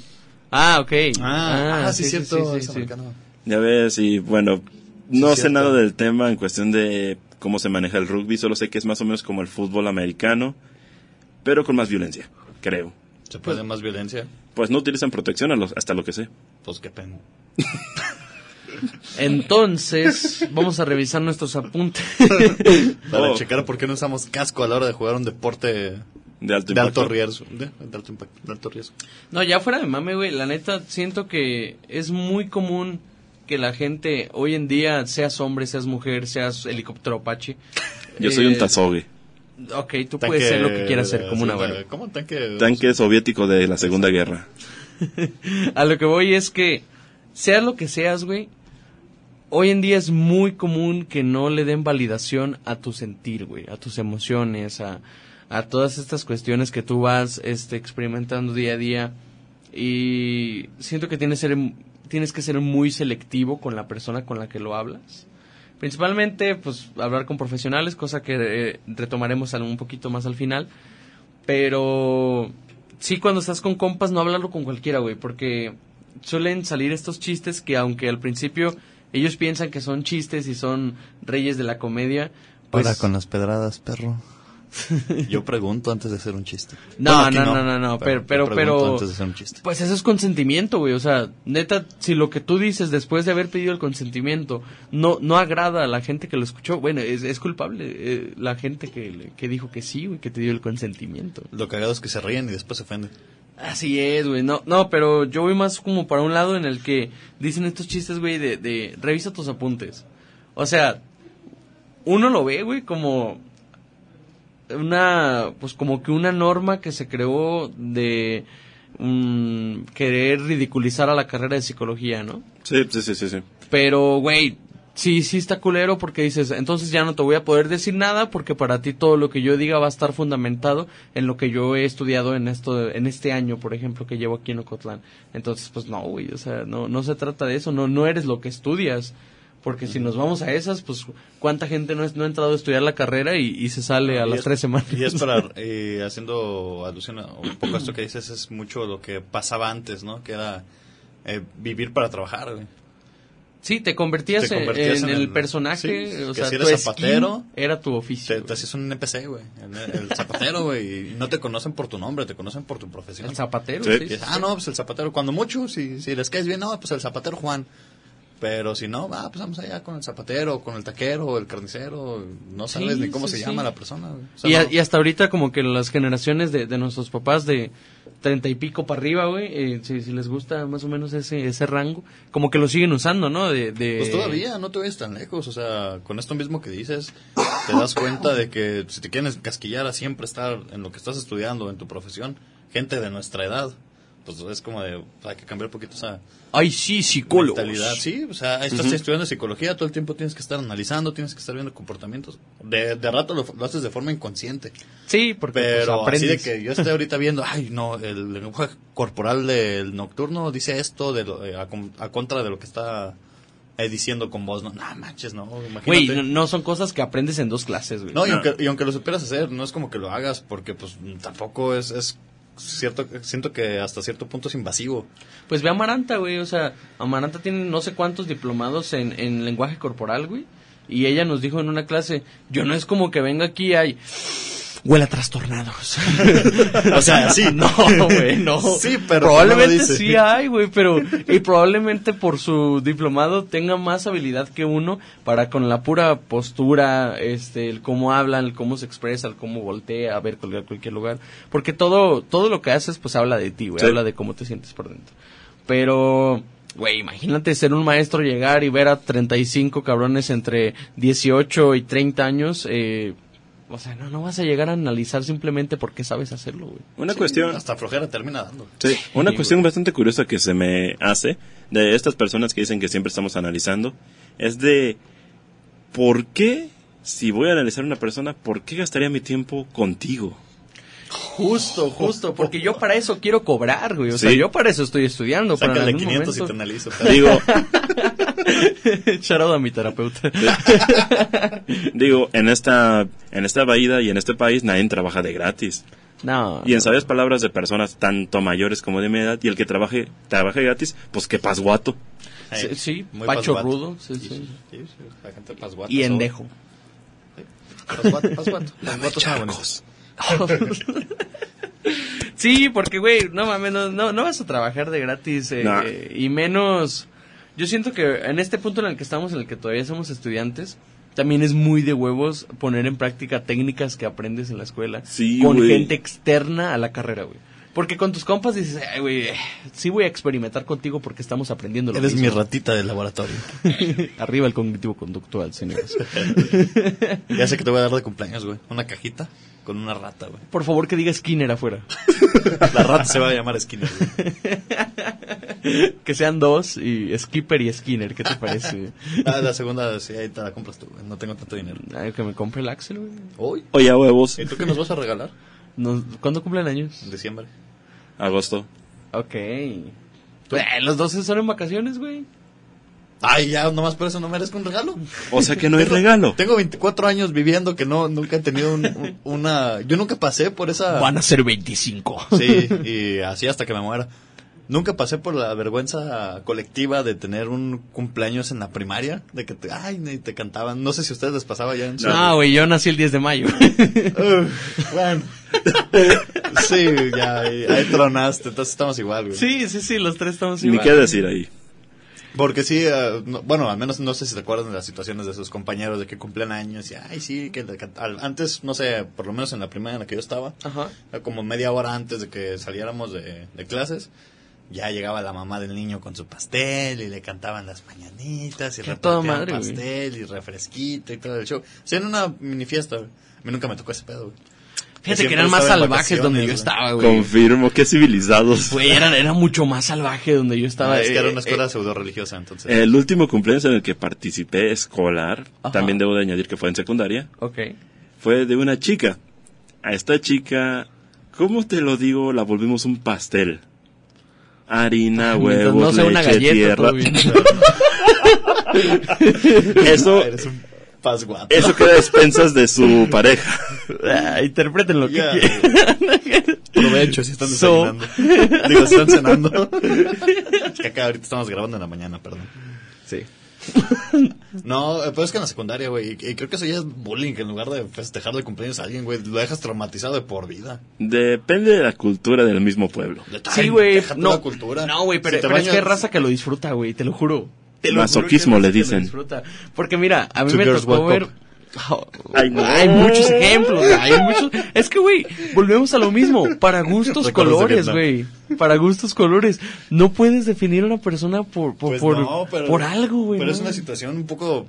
Ah, ok. Ah, ah, sí, cierto. sí, es sí. americano. Ya ves, y bueno, no Sí, sé cierto. nada del tema en cuestión de cómo se maneja el rugby, solo sé que es más o menos como el fútbol americano, pero con más violencia, creo. ¿Se puede más violencia? Pues no utilizan protección a los- hasta lo que sé. Pues qué pena. Entonces, vamos a revisar nuestros apuntes. Para Oh. checar por qué no usamos casco a la hora de jugar un deporte De alto de impacto. alto riesgo. De, de alto impacto, de alto riesgo. No, ya fuera de mame, güey, la neta, siento que es muy común que la gente hoy en día, seas hombre, seas mujer, seas helicóptero Apache. Yo soy eh, un tazogue, Ok, tú puedes ser lo que quieras ser, como una verga. ¿Cómo? Tanque. tanque soviético de la Segunda Guerra. A lo que voy es que, seas lo que seas, güey, hoy en día es muy común que no le den validación a tu sentir, güey, a tus emociones, a, a todas estas cuestiones que tú vas este, experimentando día a día. Y siento que tienes, ser, tienes que ser muy selectivo con la persona con la que lo hablas. Principalmente, pues, hablar con profesionales, cosa que eh, retomaremos un poquito más al final. Pero sí, cuando estás con compas, no hablarlo con cualquiera, güey, porque suelen salir estos chistes que, aunque al principio ellos piensan que son chistes y son reyes de la comedia, pues... Para con las pedradas, perro. Yo pregunto antes de hacer un chiste. No, Bueno, no, no, no, no, pero- pero- pero- Antes de hacer un chiste. Pues eso es consentimiento, güey. O sea, neta, si lo que tú dices después de haber pedido el consentimiento no no agrada a la gente que lo escuchó, bueno, es, es culpable eh, la gente que, que dijo que sí, güey, que te dio el consentimiento. Lo cagado es que se ríen y después se ofenden. Así es, güey. No, no, pero yo voy más como para un lado en el que dicen estos chistes, güey, de, de revisa tus apuntes. O sea, uno lo ve, güey, como una, pues como que una norma que se creó de mm, querer ridiculizar a la carrera de psicología, ¿no? Sí, sí, sí, sí, sí. Pero, güey, sí, sí está culero porque dices, entonces ya no te voy a poder decir nada porque para ti todo lo que yo diga va a estar fundamentado en lo que yo he estudiado en esto, en este año, por ejemplo, que llevo aquí en Ocotlán. Entonces, pues no, güey, o sea, no, no se trata de eso, no, no eres lo que estudias. Porque si nos vamos a esas, pues cuánta gente no, es- no ha entrado a estudiar la carrera y, y se sale a Y las es- tres semanas. Y es para, eh, haciendo alusión a un poco a esto que dices, es mucho lo que pasaba antes, ¿no? Que era eh, vivir para trabajar, güey. Sí, te convertías, Te en- convertías en, en el el- personaje, sí, o que sea, si eres zapatero, era tu oficio. Te, te haces un NPC, güey. El, el zapatero, güey. Y no te conocen por tu nombre, te conocen por tu profesión. el zapatero, Sí. sí, ah, no, pues el zapatero. Cuando mucho, si, si les caes bien, no, pues el zapatero Juan. Pero si no, ah, pues vamos allá con el zapatero, con el taquero, el carnicero. No sabes Sí, ni cómo sí, se sí. llama la persona, güey. O sea, Y, a- no- y hasta ahorita como que las generaciones de, de nuestros papás de treinta y pico para arriba, güey, eh, si, si les gusta más o menos ese, ese rango, como que lo siguen usando, ¿no? De, de- Pues todavía, no te vayas tan lejos. O sea, con esto mismo que dices, te das cuenta de que si te quieres casquillar a siempre estar en lo que estás estudiando, en tu profesión, gente de nuestra edad, pues es como de, hay que cambiar un poquito esa Ay, sí, psicólogos. mentalidad. Sí, o sea, estás estudiando psicología, todo el tiempo tienes que estar analizando, tienes que estar viendo comportamientos. De, de rato lo, lo haces de forma inconsciente. Sí, porque pues, Pero así de aprendes. que yo estoy ahorita viendo, ay, no, el lenguaje corporal del nocturno dice esto de lo- eh, a, con- a contra de lo que está eh, diciendo con voz. No, no manches, no, imagínate. Güey, no, no son cosas que aprendes en dos clases, güey. No, y No. aunque, y aunque lo supieras hacer, no es como que lo hagas, porque pues tampoco es, es cierto, siento que hasta cierto punto es invasivo. Pues ve a Amaranta, güey. O sea, Amaranta tiene no sé cuántos diplomados en, en lenguaje corporal, güey. Y ella nos dijo en una clase, yo no es como que venga aquí y huele a trastornados. O sea, sí. no, güey, no. Sí, pero Probablemente no sí hay, güey, pero... Y probablemente por su diplomado tenga más habilidad que uno para con la pura postura, este, el cómo hablan, el cómo se expresa, el cómo voltea, a ver cualquier, cualquier lugar. Porque todo, todo lo que haces, pues habla de ti, güey. Sí. Habla de cómo te sientes por dentro. Pero, güey, imagínate ser un maestro, llegar y ver a 35 cabrones entre 18 y 30 años. Eh, o sea, no, no vas a llegar a analizar simplemente porque sabes hacerlo, güey. Una Sí, cuestión... Hasta flojera termina dando. Sí, una Sí, cuestión bastante curiosa que se me hace de estas personas que dicen que siempre estamos analizando es de ¿por qué si voy a analizar a una persona, por qué gastaría mi tiempo contigo? Justo, justo, porque yo para eso quiero cobrar, güey. O sea, Sí. yo para eso estoy estudiando. Para en Sácale algún 500 y te momento... analizo. Digo, out a mi terapeuta. digo, en esta en esta bahía y en este país nadie trabaja de gratis. No. Y en sabias palabras de personas tanto mayores como de mi edad y el que trabaje trabaje gratis, pues que pasguato. Sí, sí, muy Pacho pasguato. Rudo, sí, Sí, la gente pasguata. Y endejo. Pasguato, pasguato. Pasguato suena bonito. sí, porque, güey, no mames, no, no, no vas a trabajar de gratis. eh, eh, y menos. Yo siento que en este punto en el que estamos, en el que todavía somos estudiantes, también es muy de huevos poner en práctica técnicas que aprendes en la escuela. Sí, con gente externa a la carrera, güey. Porque con tus compas dices, ay, güey, sí voy a experimentar contigo porque estamos aprendiendo lo Eres mi mismo. ratita del laboratorio. Arriba el cognitivo conductual, señores. Ya sé que te voy a dar de cumpleaños, güey. Una cajita con una rata, güey. Por favor, que diga Skinner afuera. La rata se va a llamar Skinner, güey. que sean dos, y Skipper y Skinner, ¿qué te parece? Ah, la segunda, sí, ahí te la compras tú, güey. No tengo tanto dinero. Ay, que me compre el Axel, güey. ¿Hoy? Oye, a huevos. ¿Y tú qué nos vas a regalar? Nos- ¿Cuándo cumplen años? En diciembre. Agosto. Ok. Eh, los dos son en vacaciones, güey. Ay, ya, nomás por eso no merezco un regalo. O sea que no hay regalo. Tengo 24 años viviendo que no, nunca he tenido un- un- una... Yo nunca pasé por esa... Van a ser 25. Sí, y así hasta que me muera. Nunca pasé por la vergüenza colectiva de tener un cumpleaños en la primaria, de que te, ay, ni te cantaban. No sé si a ustedes les pasaba ya en su... No, güey, yo nací el 10 de mayo. Uf, bueno. sí, ya, ahí, ahí tronaste, entonces estamos igual, güey. sí, sí, sí, los tres estamos Ni igual. qué decir ahí. Porque sí, eh, no- bueno, al menos no sé si te acuerdas de las situaciones de sus compañeros de que cumplen años y, ay, sí, que al- antes, no sé, por lo menos en la primaria en la que yo estaba, Ajá. como media hora antes de que saliéramos de, de clases, ya llegaba la mamá del niño con su pastel y le cantaban las mañanitas y repartían güey. pastel y refresquito y todo el show. O sea, en una mini fiesta. A mí nunca me tocó ese pedo, güey. Fíjate que eran más salvajes donde yo estaba, güey. Confirmo, qué civilizados. Güey, era, era mucho más salvaje donde yo estaba. Ah, es que era eh, una escuela eh, pseudo religiosa, entonces. El último cumpleaños en el que participé escolar, Ajá. también debo de añadir que fue en secundaria, ok. fue de una chica. A esta chica, ¿cómo te lo digo? La volvimos un pastel. Harina, huevos, no sea una leche, galleta, tierra. todo bien. Eso, Eres un eso queda a expensas de su pareja. Ah, interpreten lo que Ya, quieran. Provecho si están So. desayunando. Digo, si están cenando. es que acá ahorita estamos grabando en la mañana, perdón. Sí. No, eh, pero es que en la secundaria, güey. Y, creo que eso ya es bullying. que En lugar de festejarle cumpleaños a alguien, güey, lo dejas traumatizado de por vida. Depende de la cultura del mismo pueblo. Sí, güey. No, la cultura. no, güey, pero, Si pero es que hay bañas- raza que lo disfruta, güey, te lo juro. Te lo juro Masoquismo le dicen. disfruta. Porque mira, a mí Two me tocó ver... cup. Oh, Ay, no. Hay muchos ejemplos, hay muchos... Es que, güey, volvemos a lo mismo. Para gustos colores, güey. Para gustos colores. No puedes definir a una persona por, por, Pues por, no, pero- por algo, güey. Pero es una situación un poco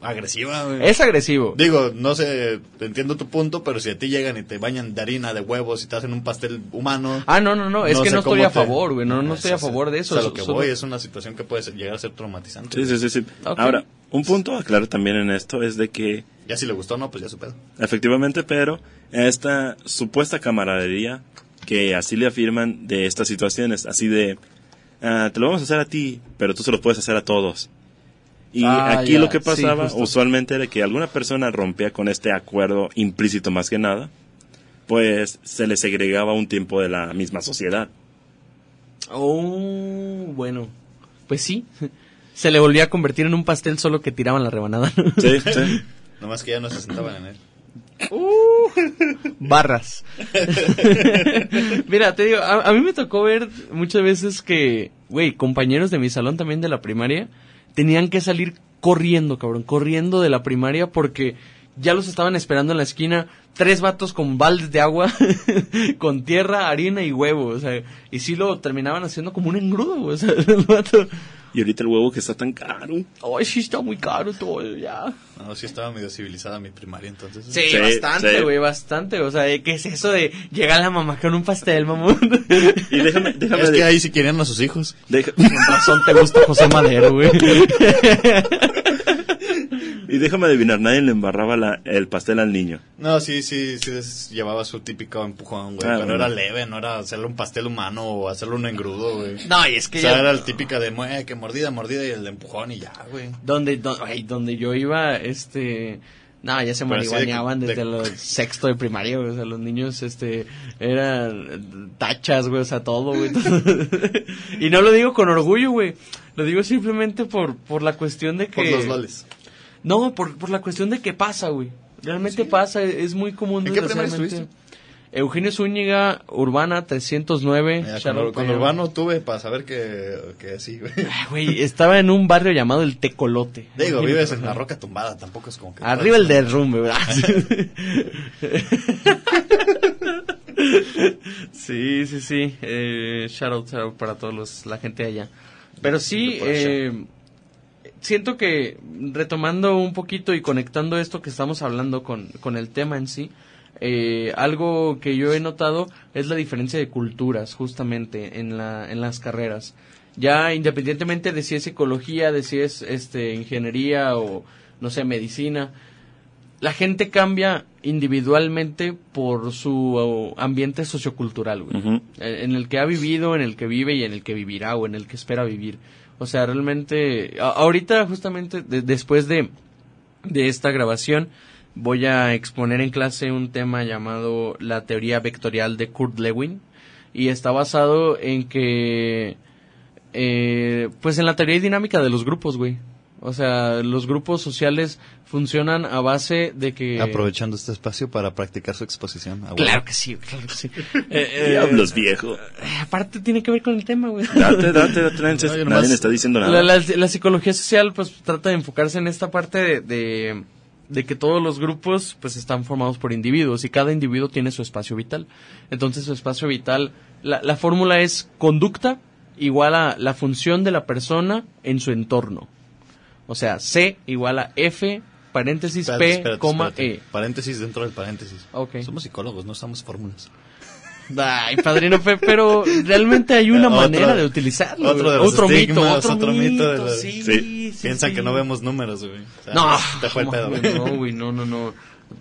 agresiva, güey. Es agresivo. Digo, no sé, entiendo tu punto, pero si a ti llegan y te bañan de harina, de huevos y te hacen un pastel humano. Ah, no, no, no, es que no estoy a favor, güey, no, no Ah, estoy a favor de eso. O sea, lo que voy es una situación que puede llegar a ser traumatizante. Sí, sí, sí, sí. Ahora, un punto a aclarar también en esto es de que Ya si le gustó o no, pues ya su pedo. Efectivamente, pero esta supuesta camaradería que así le afirman de estas situaciones, así de, ah, te lo vamos a hacer a ti, pero tú se lo puedes hacer a todos. Y Ah, aquí ya, lo que pasaba usualmente era que alguna persona rompía con este acuerdo implícito más que nada, pues se le segregaba un tiempo de la misma sociedad. Oh, bueno. Pues sí. Se le volvía a convertir en un pastel solo que tiraban la rebanada. Sí, sí. Nomás que ya no se sentaban en él. Barras. Mira, te digo, a, a mí me tocó ver muchas veces que, güey, compañeros de mi salón también de la primaria tenían que salir corriendo, cabrón, corriendo de la primaria porque ya los estaban esperando en la esquina tres vatos con baldes de agua, con tierra, harina y huevo, o sea, y sí lo terminaban haciendo como un engrudo, o sea, el vato, Y ahorita el huevo que está tan caro. ay, sí está muy caro todo, ya. No, sí estaba medio civilizada mi primaria, entonces. Sí, Sí, bastante, sí. güey, bastante. O sea, ¿qué es eso de llegar la mamá con un pastel, mamón? Y déjame, déjame, Es de- que ahí sí querían a sus hijos. deja- Con razón te gusta José Madero, güey. y déjame adivinar, nadie le embarraba la- el pastel al niño. No, sí, sí, sí llevaba su típico empujón, güey. Ah, pero bueno. era leve, no era hacerle un pastel humano o hacerle un engrudo, güey. No, y es O que sea, ya... era el típica de mue, que mordida, mordida y el de empujón y ya, güey. Donde, don- ay, donde yo iba, este... No, ya se de marihuaneaban desde de- los sexto de primaria, güey. O sea, los niños, este, eran tachas, güey, o sea, todo, güey. todo. y no lo digo con orgullo, güey. Lo digo simplemente por, por la cuestión de que... Por los loles. No, por, por la cuestión de que pasa, güey. Realmente pasa, es muy común. ¿En qué primaria. Eugenio Zúñiga, Urbana 309. Mira, con, con Urbano tuve para saber que, que sí, güey. Ay, Güey, estaba en un barrio llamado El Tecolote. Digo, vives en la roca tumbada, tampoco es como que... Arriba el derrumbe, ¿verdad? sí, sí, sí. Eh, shout out, para todos los, la gente de allá. Pero sí, eh, siento que retomando un poquito y conectando esto que estamos hablando con, con el tema en sí, eh, algo que yo he notado es la diferencia de culturas justamente en, la, en las carreras. Ya independientemente de si es psicología, de si es este, ingeniería o no sé, medicina, la gente cambia individualmente por su ambiente sociocultural, güey. En, en el que ha vivido, en el que vive y en el que vivirá o en el que espera vivir. O sea, realmente, ahorita justamente de- después de, de esta grabación, voy a exponer en clase un tema llamado la teoría vectorial de Kurt Lewin y está basado en que, eh, pues en la teoría dinámica de los grupos, güey. O sea, los grupos sociales funcionan a base de que... Aprovechando este espacio para practicar su exposición. Ah, Claro que sí, claro que sí. Eh, eh, Diablos, viejo. eh, aparte tiene que ver con el tema, güey. Date, date, date. Nadie, No, nadie está diciendo La, nada. la- la psicología social pues trata de enfocarse en esta parte de, de, de que todos los grupos pues están formados por individuos y cada individuo tiene su espacio vital. Entonces su espacio vital, la, la fórmula es conducta igual a la función de la persona en su entorno. O sea, C igual a F, paréntesis, Espérate, P, espérate, coma, espérate. E. Paréntesis dentro del paréntesis. Ok. Somos psicólogos, no usamos fórmulas. Ay, padrino P, pero realmente hay una Otro- manera de utilizarlo. otro güey. de los otro mito, otro, otro mito los- sí, Sí. sí, Piensan sí. que no vemos números, güey. O sea, No, Te fue el ¿cómo, pedo, güey. No, güey, no, no, no.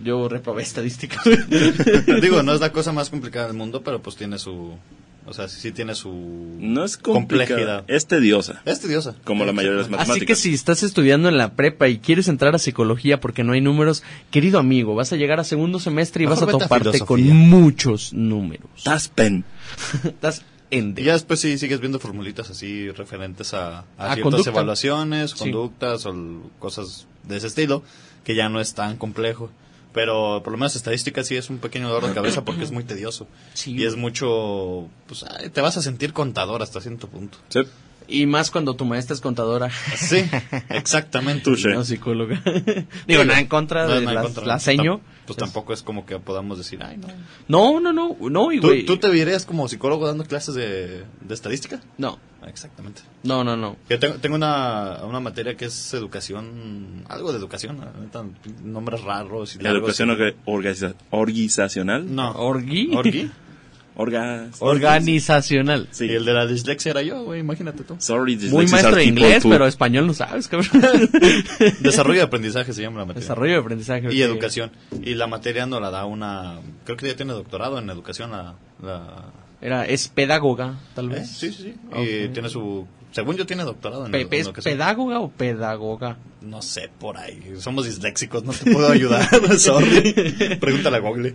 Yo reprobé estadística. Digo, no es la cosa más complicada del mundo, pero pues tiene su O sea, sí, sí tiene su No es complejidad. es tediosa, Es tediosa. como la mayoría de las matemáticas. Así que si estás estudiando en la prepa y quieres entrar a psicología porque no hay números, querido amigo, vas a llegar a segundo semestre y Mejor vas a vete a toparte con muchos números. Taspen. Estás en Y ya después sí sigues viendo formulitas así referentes a, a A ciertas conducta. evaluaciones, Sí. conductas o l- cosas de ese estilo, que ya no es tan complejo. Pero por lo menos estadística sí es un pequeño dolor de cabeza porque es muy tedioso. Sí. Y es mucho, pues te vas a sentir contador hasta cierto punto. Sí. Y más cuando tu maestra es contadora. Sí, exactamente. Touché. No psicóloga. Digo, nada en contra No, de no, la, contra. la seño. Tam- Pues tampoco es como que podamos decir, ay, no. No, no, no, no, y ¿Tú, güey. tú te verías como psicólogo dando clases de, de estadística? No, Ah, Exactamente. no, no, no. Yo tengo, tengo una, una materia que es educación, algo de educación, nombres raros y La educación organiza- organizacional. No. Orgi. ¿Orgi? Orgas. Organizacional. Sí. Y el de la dislexia era yo, güey, imagínate tú. Sorry, Muy dyslexics maestro de inglés, pero español no sabes, cabrón. Desarrollo de aprendizaje se llama la materia. Desarrollo de aprendizaje. Y educación. Y la materia no la da una, creo que ya tiene doctorado en educación la... la Era, es pedagoga, tal ¿Eh? vez. Sí, sí, sí. Ok. Y tiene su, según yo tiene doctorado en, Pe- en ¿Es pedagoga o pedagoga? No sé, por ahí. Somos disléxicos, no te puedo ayudar. Sorry. Pregúntale a Google.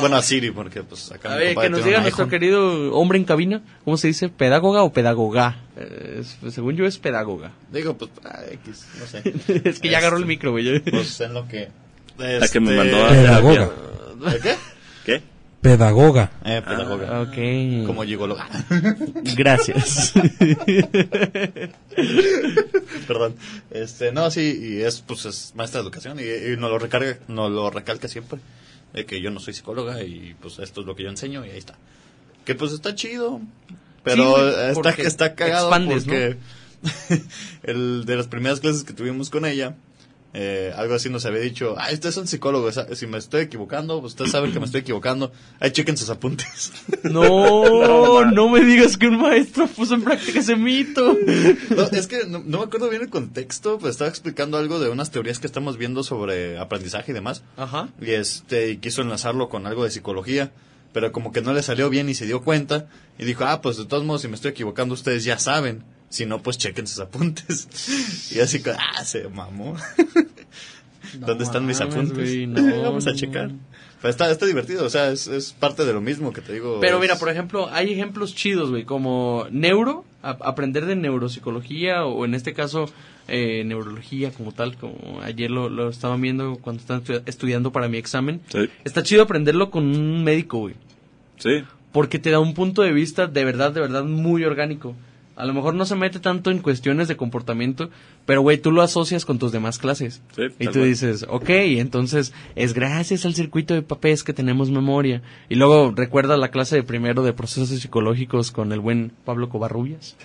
Bueno, a Siri, porque pues acá A ver, que nos diga un nuestro querido hombre en cabina, ¿cómo se dice? ¿Pedagoga o pedagoga? Eh, es- según yo es pedagoga. Digo, pues, ah, X, no sé. es que ya agarró el Este, micro, güey. Pues en lo que... La que me Este, mandó a Pedagoga. terapia. ¿De qué? ¿Qué? Pedagoga. Eh, pedagoga. ok. Como gigóloga. Gracias. Perdón. Este, no, sí, y es, pues, es maestra de educación y, y nos lo recarga, nos lo recalca siempre. De que yo no soy psicóloga y, pues, esto es lo que yo enseño y ahí está. Que, pues, está chido. Pero Sí, está, está cagado expandes, porque el de las primeras clases que tuvimos con ella, eh, algo así nos había dicho, ah, ustedes son psicólogos, ah, si me estoy equivocando, pues, ustedes saben que me estoy equivocando, ahí chequen sus apuntes. No, no me digas que un maestro puso en práctica ese mito. No, es que no, no me acuerdo bien el contexto, pues estaba explicando algo de unas teorías que estamos viendo sobre aprendizaje y demás. Ajá. Y este, y quiso enlazarlo con algo de psicología, pero como que no le salió bien y se dio cuenta. Y dijo, ah, pues de todos modos, si me estoy equivocando, ustedes ya saben. Si no, pues chequen sus apuntes. y así, que, ah, se mamó. ¿Dónde están mis apuntes? no, Vamos a checar. Pero está, está divertido, o sea, es, es parte de lo mismo que te digo. Pero es- mira, por ejemplo, hay ejemplos chidos, güey, como neuro, a- aprender de neuropsicología o en este caso eh, neurología como tal, como ayer lo, lo estaban viendo cuando estaban estu- estudiando para mi examen. Sí. Está chido aprenderlo con un médico, güey, Sí. porque te da un punto de vista de verdad, de verdad muy orgánico. A lo mejor no se mete tanto en cuestiones de comportamiento, pero güey, tú lo asocias con tus demás clases. Sí, y tú cual. dices, ok, entonces es gracias al circuito de papés que tenemos memoria. Y luego recuerda la clase de primero de procesos psicológicos con el buen Pablo Covarrubias.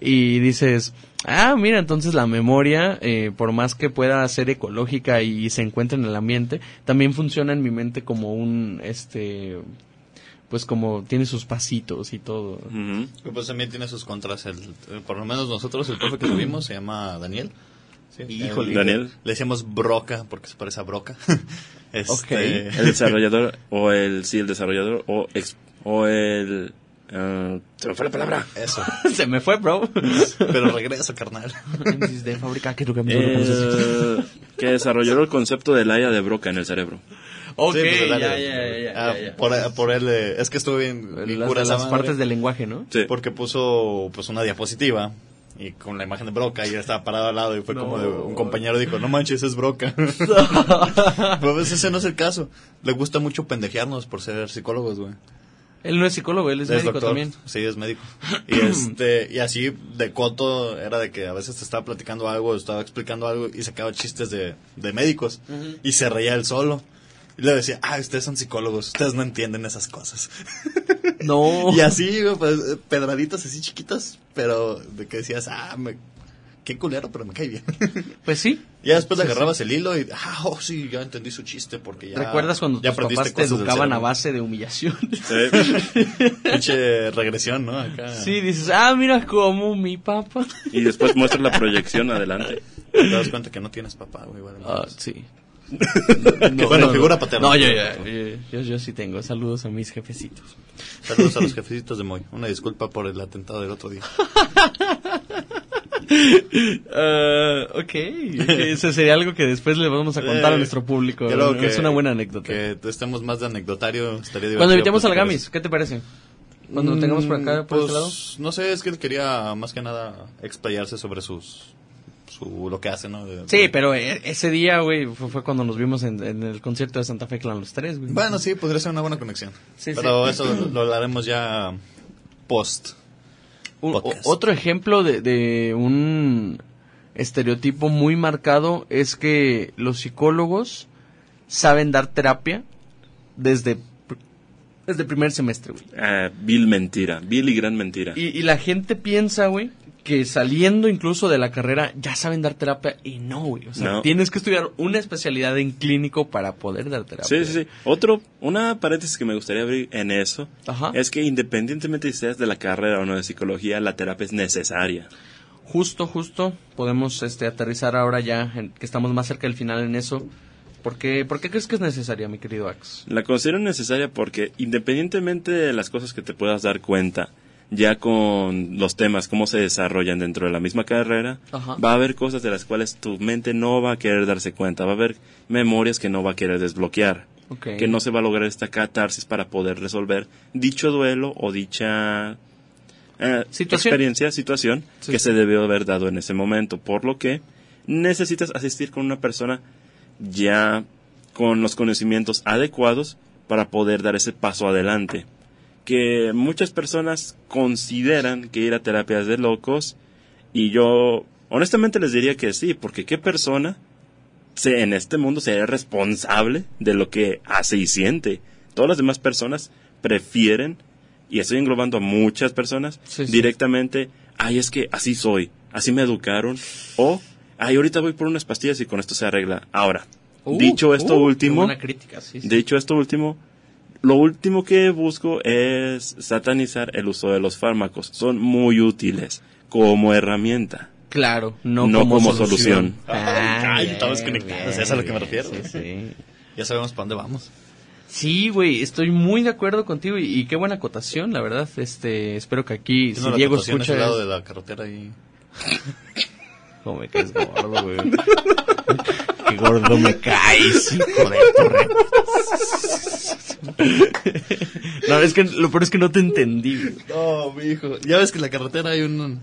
Y dices, ah, mira, entonces la memoria, eh, por más que pueda ser ecológica y se encuentre en el ambiente, también funciona en mi mente como un, este, pues como tiene sus pasitos y todo. Pues también tiene sus contras. El, eh, por lo menos nosotros, el profe que tuvimos se llama Daniel. Sí, Híjole. Daniel. Le decíamos Broca porque se parece a Broca. este, Ok. El desarrollador, o el, sí, el desarrollador, o, ex- o el, ah, se me fue la palabra. Eso. se me fue, bro. Pero regreso, carnal. de fábrica, que? Eh, que desarrolló el concepto del área de Broca en el cerebro. Ok, Sí, pues, ya, ya, ya, ah, ya, ya. Por, por él, eh, es que estuvo bien, bien Las, cura las madre, partes del lenguaje, ¿no? Sí. Porque puso pues una diapositiva y con la imagen de Broca y él estaba parado al lado y fue No. como de, un compañero dijo, no manches, es Broca. Pero pues ese no es el caso. Le gusta mucho pendejearnos por ser psicólogos, güey. Él no es psicólogo, él es, médico doctor. también. Sí, es médico. Y este y así de coto era de que a veces te estaba platicando algo, estaba explicando algo y sacaba chistes de, de médicos y se reía él solo. Y le decía, ah, ustedes son psicólogos, ustedes no entienden esas cosas. No. Y así, pues, eh, pedraditas así chiquitas, pero de que decías, ah, me, qué culero, pero me cae bien. Pues sí. ya después le agarrabas el hilo y, ah, oh, sí, ya entendí su chiste porque ya. ¿Recuerdas cuando ya tus papás te educaban a base de humillación? Sí. Pinche regresión, ¿no? Acá. sí, dices, ah, mira cómo mi papá. Y después muestra la proyección adelante. Te das cuenta que no tienes papá, güey. Ah, sí. Bueno, figura paterna. No, yo, yo, yo, yo, yo sí tengo. Saludos a mis jefecitos. Saludos a los jefecitos de Moy. Una disculpa por el atentado del otro día. Ah, ok, eso sería algo que después le vamos a contar a Eh, nuestro público. ¿no? que- es una buena anécdota. Que estemos más de anecdotario estaría. Cuando invitemos al Gamis. ¿qué te parece? Cuando lo tengamos por acá, por Pues, este lado. No sé, es que él quería más que nada explayarse sobre sus. Su, lo que hace, ¿no? De- Sí, pero e- ese día, güey, fue, fue cuando nos vimos en, en el concierto de Santa Fe Clan los tres, güey. Bueno, sí, podría ser una buena conexión. Sí, pero sí. eso lo hablaremos ya post. Un- otro ejemplo de, de un estereotipo muy marcado es que los psicólogos saben dar terapia desde, desde primer semestre, güey. Ah, vil mentira, vil y gran mentira. Y, y la gente piensa, güey, que saliendo incluso de la carrera ya saben dar terapia y no, güey. O sea, No. tienes que estudiar una especialidad en clínico para poder dar terapia. Sí, sí, sí. Otro, una paréntesis que me gustaría abrir en eso Ajá. es que independientemente si seas de la carrera o no de psicología, la terapia es necesaria. Justo, justo, podemos este, aterrizar ahora ya, en- que estamos más cerca del final en eso. ¿Por qué, ¿Por qué crees que es necesaria, mi querido Ax? La considero necesaria porque independientemente de las cosas que te puedas dar cuenta, ya con los temas, cómo se desarrollan dentro de la misma carrera, Ajá. va a haber cosas de las cuales tu mente no va a querer darse cuenta, va a haber memorias que no va a querer desbloquear, que no se va a lograr esta catarsis para poder resolver dicho duelo o dicha eh, Situación. experiencia, situación Sí, que se debió haber dado en ese momento, por lo que necesitas asistir con una persona ya con los conocimientos adecuados para poder dar ese paso adelante. Que muchas personas consideran que ir a terapias de locos y yo honestamente les diría que sí, porque qué persona se, en este mundo sería responsable de lo que hace y siente. Todas las demás personas prefieren, y estoy englobando a muchas personas, Sí, sí. directamente, ay, es que así soy, así me educaron, o, ay, ahorita voy por unas pastillas y con esto se arregla. Ahora, Uh, dicho esto uh, último, crítica, sí. Dicho esto último, lo último que busco es satanizar el uso de los fármacos. Son muy útiles como herramienta. Claro, no, No como, como solución. solución. Ay, estamos conectados, es a lo que me refiero. Sí, sí. Ya sabemos para dónde vamos. Sí, güey, estoy muy de acuerdo contigo y, y qué buena acotación, la verdad. Este, espero que aquí, si Diego escucha, lado de la carretera y... Cómo me caes gordo, güey. Qué gordo me caes, hijo de tu No, es que lo peor es que no te entendí. No, mi hijo. Ya ves que en la carretera hay un,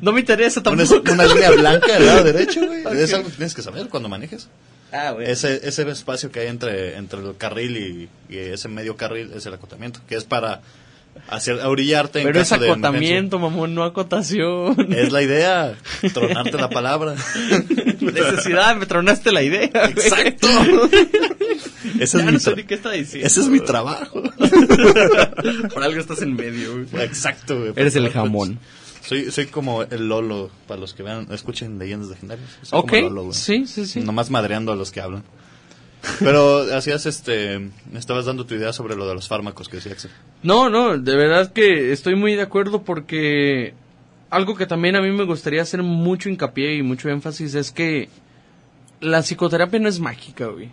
No me interesa una, tampoco. una línea blanca del lado derecho, güey. Es algo que tienes que saber cuando manejes. Ah, güey. Ese, ese espacio que hay entre, entre el carril y, y ese medio carril es el acotamiento, que es para hacer orillarte en Pero es caso de acotamiento, mamón, no acotación. Es la idea, tronarte la palabra. Necesidad, me tronaste la idea. Exacto. Ese Ya es, mi no sé tra- ni qué está diciendo. ese es mi trabajo. Por algo estás en medio, güey. Exacto, güey. Eres el jamón. Soy, soy como el Lolo, para los que vean, escuchen leyendas legendarias. Soy Ok, como Lolo, sí, sí, sí. Nomás madreando a los que hablan. Pero hacías este, me estabas dando tu idea sobre lo de los fármacos que decía Axel. No, no, de verdad que estoy muy de acuerdo porque algo que también a mí me gustaría hacer mucho hincapié y mucho énfasis es que la psicoterapia no es mágica, güey.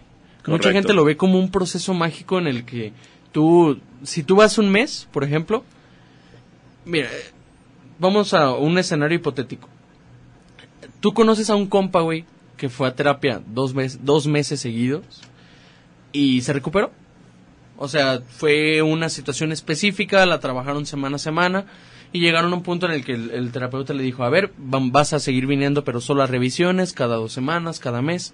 Mucha gente lo ve como un proceso mágico en el que tú, si tú vas un mes, por ejemplo, mira, vamos a un escenario hipotético. Tú conoces a un compa, güey, que fue a terapia dos, mes- dos meses seguidos y se recuperó. O sea, fue una situación específica, la trabajaron semana a semana y llegaron a un punto en el que el, el terapeuta le dijo, a ver, vas a seguir viniendo pero solo a revisiones cada dos semanas, cada mes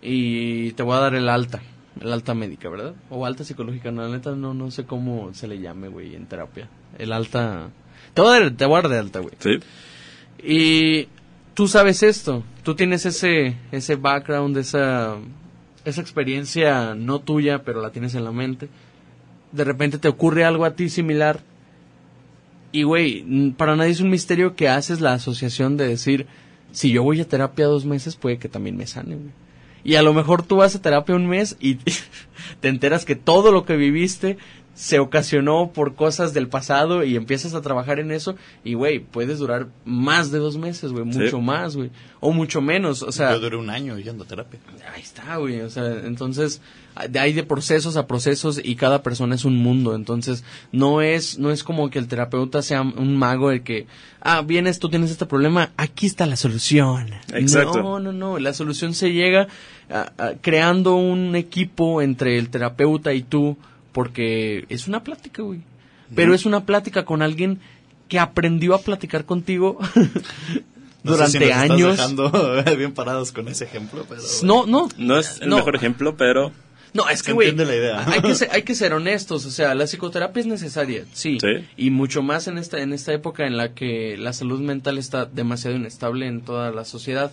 y te voy a dar el alta, el alta médica, ¿verdad? O alta psicológica, no, la neta no, no sé cómo se le llame, güey, en terapia. El alta... Te voy a dar, te voy a dar de alta, güey. ¿Sí? Y tú sabes esto, tú tienes ese, ese background, esa, esa experiencia no tuya, pero la tienes en la mente. De repente te ocurre algo a ti similar. Y güey, para nadie es un misterio que haces la asociación de decir, si yo voy a terapia dos meses, puede que también me sane. Y a lo mejor tú vas a terapia un mes y te enteras que todo lo que viviste se ocasionó por cosas del pasado y empiezas a trabajar en eso y, güey, puedes durar más de dos meses, güey, mucho más, güey, o mucho menos, o sea... Yo duré un año yendo a terapia. Ahí está, güey, o sea, entonces de hay de procesos a procesos y cada persona es un mundo, entonces no es no es como que el terapeuta sea un mago el que ah, vienes, tú tienes este problema, aquí está la solución. Exacto. No, no, no, la solución se llega a- a- creando un equipo entre el terapeuta y tú porque es una plática, güey. Pero es una plática con alguien que aprendió a platicar contigo No sé durante si nos estás años. dejando bien parados con ese ejemplo, pero... No, no. No es el No. mejor ejemplo, pero No, es que, güey, entiende la idea. hay que, ser, hay que ser honestos, o sea, la psicoterapia es necesaria, sí, Sí. y mucho más en esta, en esta época en la que la salud mental está demasiado inestable en toda la sociedad.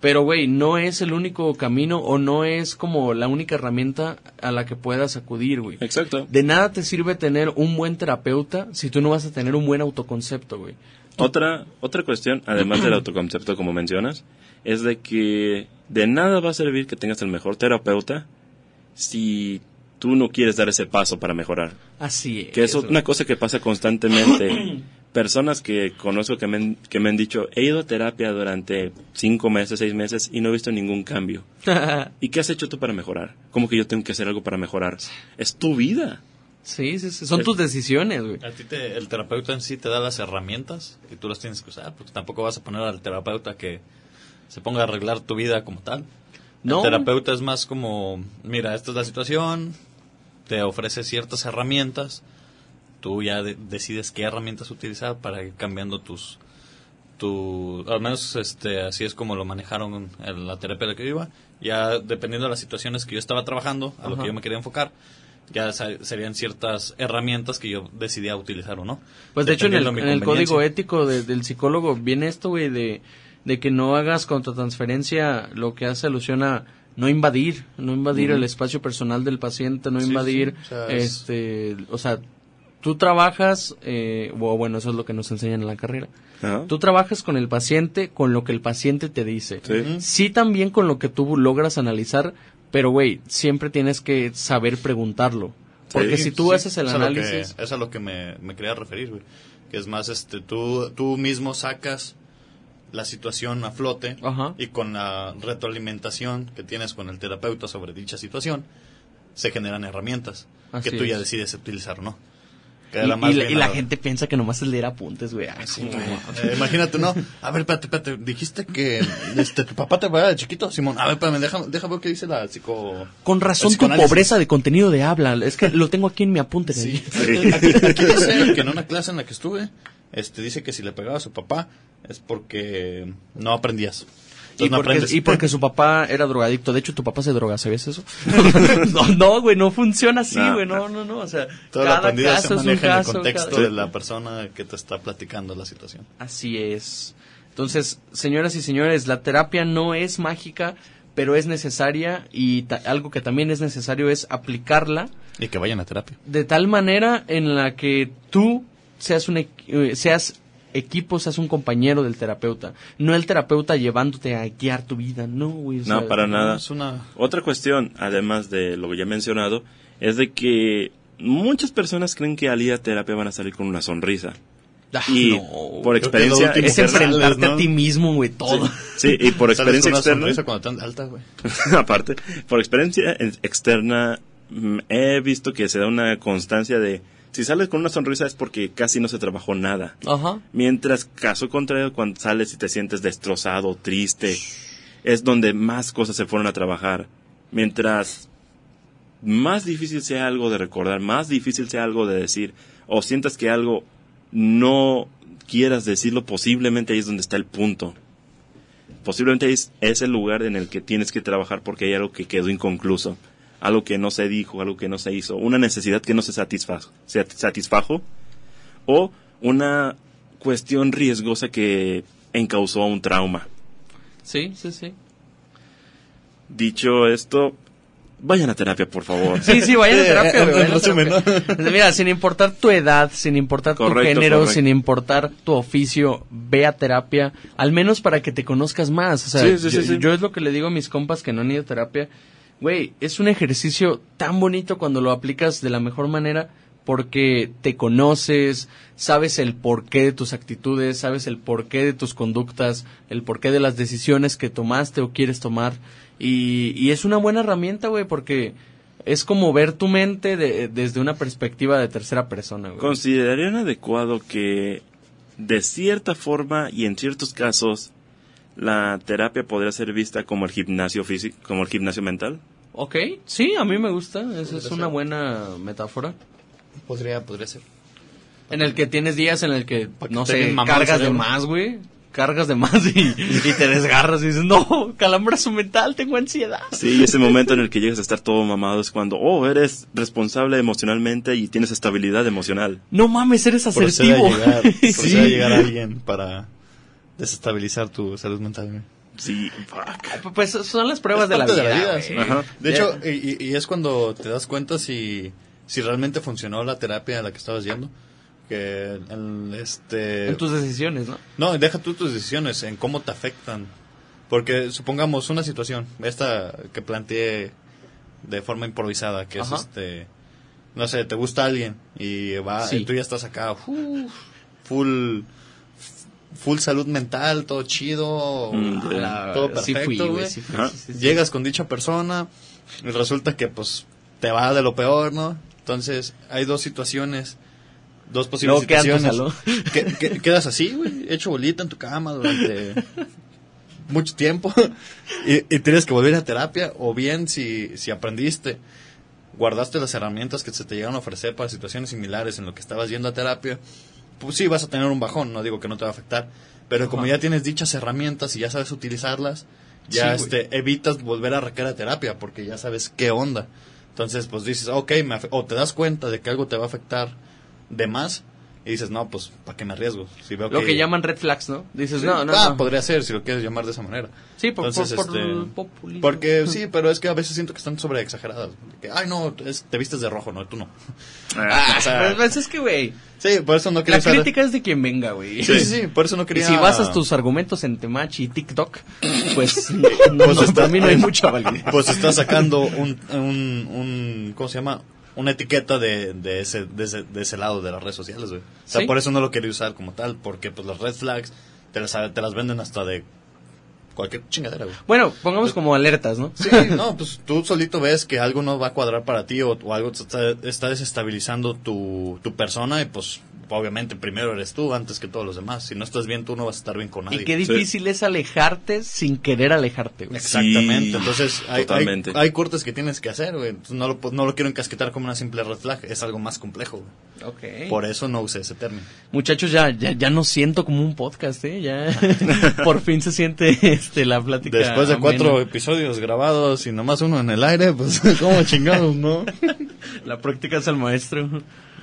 Pero, güey, no es el único camino o no es como la única herramienta a la que puedas acudir, güey. exacto. De nada te sirve tener un buen terapeuta si tú no vas a tener un buen autoconcepto, güey. Otra, otra cuestión, además del autoconcepto, como mencionas, es de que de nada va a servir que tengas el mejor terapeuta si tú no quieres dar ese paso para mejorar. Así es. Que es una cosa que pasa constantemente. Personas que conozco que me, han, que me han dicho, he ido a terapia durante cinco meses, seis meses y no he visto ningún cambio. ¿Y qué has hecho tú para mejorar? ¿Cómo que yo tengo que hacer algo para mejorar? Es tu vida. sí, sí, sí, son tus decisiones, güey. A ti te- el terapeuta en sí te da las herramientas y tú las tienes que usar, porque tampoco vas a poner al terapeuta que se ponga a arreglar tu vida como tal. No. El terapeuta es más como, mira, esta es la situación, te ofrece ciertas herramientas, tú ya de- decides qué herramientas utilizar para ir cambiando tus, tu, al menos este, así es como lo manejaron en la terapia de la que yo iba, ya dependiendo de las situaciones que yo estaba trabajando, a lo que yo me quería enfocar, ya serían ciertas herramientas que yo decidía utilizar o no. Pues de hecho en el, en código ético de- del psicólogo viene esto, güey, de, de que no hagas contratransferencia lo que hace alusión a no invadir, no invadir el espacio personal del paciente, no Sí, invadir, sí, o sea, es- este, o sea, tú trabajas, eh, o bueno, eso es lo que nos enseñan en la carrera. Ajá. Tú trabajas con el paciente, con lo que el paciente te dice. Sí. Sí también con lo que tú logras analizar, pero güey, siempre tienes que saber preguntarlo. Porque Sí, si tú Sí, haces el es análisis... es a lo que me, me quería referir, güey. Que es más, este, tú, tú mismo sacas la situación a flote Ajá. y con la retroalimentación que tienes con el terapeuta sobre dicha situación, se generan herramientas Así que tú ya es. decides utilizar o no. Y, la, y gente piensa que nomás es leer apuntes, güey. Ay, Sí, como- güey. Eh, imagínate, ¿no? A ver, espérate, espérate. Dijiste que este, tu papá te va de chiquito, Simón. A ver, espérame, déjame, déjame ver qué dice la psico... Con razón tu pobreza de contenido de habla. Es que lo tengo aquí en mi apunte. Sí. aquí dice que en una clase en la que estuve, este dice que si le pegaba a su papá es porque no aprendías. Y no porque, y porque su papá era drogadicto. De hecho, tu papá se droga, ¿sabías eso? no, güey, no funciona así, güey. No, no, no. O sea, Todo lo cada aprendido caso se es un maneja en el contexto cada- de la persona que te está platicando la situación. Así es. Entonces, señoras y señores, la terapia no es mágica, pero es necesaria y algo que también es necesario es aplicarla Y que vayan a terapia. de tal manera en la que tú seas un eh, seas equipo, seas un compañero del terapeuta, no el terapeuta llevándote a guiar tu vida, no, güey. o No, para nada. Es una... Otra cuestión, además de lo que ya he mencionado, es de que muchas personas creen que al ir a terapia van a salir con una sonrisa. ah, Y no. por experiencia es enfrentarte ¿no? a ti mismo, güey, todo. sí, y por experiencia externa, cuando tan alta, güey. aparte, por experiencia ex- externa, mm, he visto que se da una constancia de si sales con una sonrisa es porque casi no se trabajó nada. Ajá. Mientras, caso contrario, cuando sales y te sientes destrozado, triste, es donde más cosas se fueron a trabajar. Mientras más difícil sea algo de recordar, más difícil sea algo de decir, o sientas que algo no quieras decirlo, posiblemente ahí es donde está el punto. Posiblemente ahí es, es el lugar en el que tienes que trabajar porque hay algo que quedó inconcluso, algo que no se dijo, algo que no se hizo, una necesidad que no se satisfajo, se satisfajo o una cuestión riesgosa que encausó a un trauma. Sí, sí, sí. Dicho esto, vayan a terapia, por favor. Sí, sí, vayan a Sí, terapia, vayan a. Mira, sin importar tu edad, sin importar tu género, correcto. sin importar tu oficio, ve a terapia, al menos para que te conozcas más. O sea, Sí, sí, yo, sí, sí. yo es lo que le digo a mis compas que no han ido a terapia. Güey, es un ejercicio tan bonito cuando lo aplicas de la mejor manera porque te conoces, sabes el porqué de tus actitudes, sabes el porqué de tus conductas, el porqué de las decisiones que tomaste o quieres tomar. Y, es una buena herramienta, güey, porque es como ver tu mente de- desde una perspectiva de tercera persona, güey. ¿Considerarían adecuado que de cierta forma y en ciertos casos la terapia podría ser vista como el gimnasio físico, como el gimnasio mental? Ok, sí, a mí me gusta, esa es una buena metáfora. Podría, podría ser. En el que tienes días en el que, no sé, cargas de más, güey. Cargas de más y, y te desgarras y dices, no, calambrazo mental, tengo ansiedad. Sí, ese momento en el que llegas a estar todo mamado es cuando, oh, eres responsable emocionalmente y tienes estabilidad emocional. No mames, eres Procede a asertivo. llegar, procede Sí. a llegar alguien para desestabilizar tu salud mental. Sí, fuck. Pues son las pruebas Es de la vida. sí. güey. Ajá. De hecho, y, y- y es cuando te das cuenta si, si realmente funcionó la terapia a la que estabas yendo. Que el, este... En tus decisiones, ¿no? No, deja tú tus decisiones en cómo te afectan. Porque supongamos una situación, esta que planteé de forma improvisada, que Ajá. es este, no sé, te gusta alguien y va, Sí. y tú ya estás acá, uf, full, full salud mental, todo chido, Mm, todo perfecto, güey, güey. sí fui, Ajá. sí, sí, sí. Llegas con dicha persona y resulta que pues te va de lo peor, ¿no? Entonces hay dos situaciones, dos posibles tu situaciones. Que- que- quedas así, güey, hecho bolita en tu cama durante mucho tiempo y, y tienes que volver a terapia o bien si, si aprendiste, guardaste las herramientas que se te llegaron a ofrecer para situaciones similares en lo que estabas yendo a terapia, pues sí vas a tener un bajón, no digo que no te va a afectar, pero como Ajá. ya tienes dichas herramientas y ya sabes utilizarlas, ya Sí, este, evitas volver a requerir a terapia porque ya sabes qué onda. Entonces, pues dices, ok, me o te das cuenta de que algo te va a afectar de más y dices, no, pues, ¿para qué me arriesgo? Si veo Lo que llaman red flags, ¿no? Dices, Sí, no, no, ah, no. podría ser, si lo quieres llamar de esa manera. Sí, por, Entonces, por, por este, populismo. Porque sí, pero es que a veces siento que están sobre exageradas. Que, ay, no, es- te vistes de rojo, no, tú no. Ah, o sea, Pues, pues, es que, güey, sí, por eso no quería la usar- crítica es de quien venga, güey. Sí, sí, sí, por eso no Y quería... si basas tus argumentos en Temach y TikTok, pues, no, Pues no, está- para mí no hay mucha validez. Pues estás sacando un, un, un ¿cómo se llama? Una etiqueta de, de, ese, de, ese, de ese lado de las redes sociales, güey. O sea, Sí. por eso no lo quería usar como tal, porque pues las red flags te las, te las venden hasta de cualquier chingadera, güey. Bueno, pongamos como alertas, ¿no? Sí, no, pues tú solito ves que algo no va a cuadrar para ti o, o algo te está, está desestabilizando tu, tu persona y pues obviamente primero eres tú antes que todos los demás. Si no estás bien tú no vas a estar bien con nadie. Y qué difícil es alejarte sin querer alejarte, güey. Exactamente, Sí, entonces hay, totalmente. hay, hay cortes que tienes que hacer, güey. No lo, no lo quiero encasquetar como una simple red flag, es algo más complejo, güey. Ok. Por eso no usé ese término. Muchachos, ya, ya, ya no siento como un podcast, ¿eh? Ya por fin se siente este, la plática. Después de amena. cuatro episodios grabados y nomás uno en el aire, pues como chingados, ¿no? La práctica es el maestro.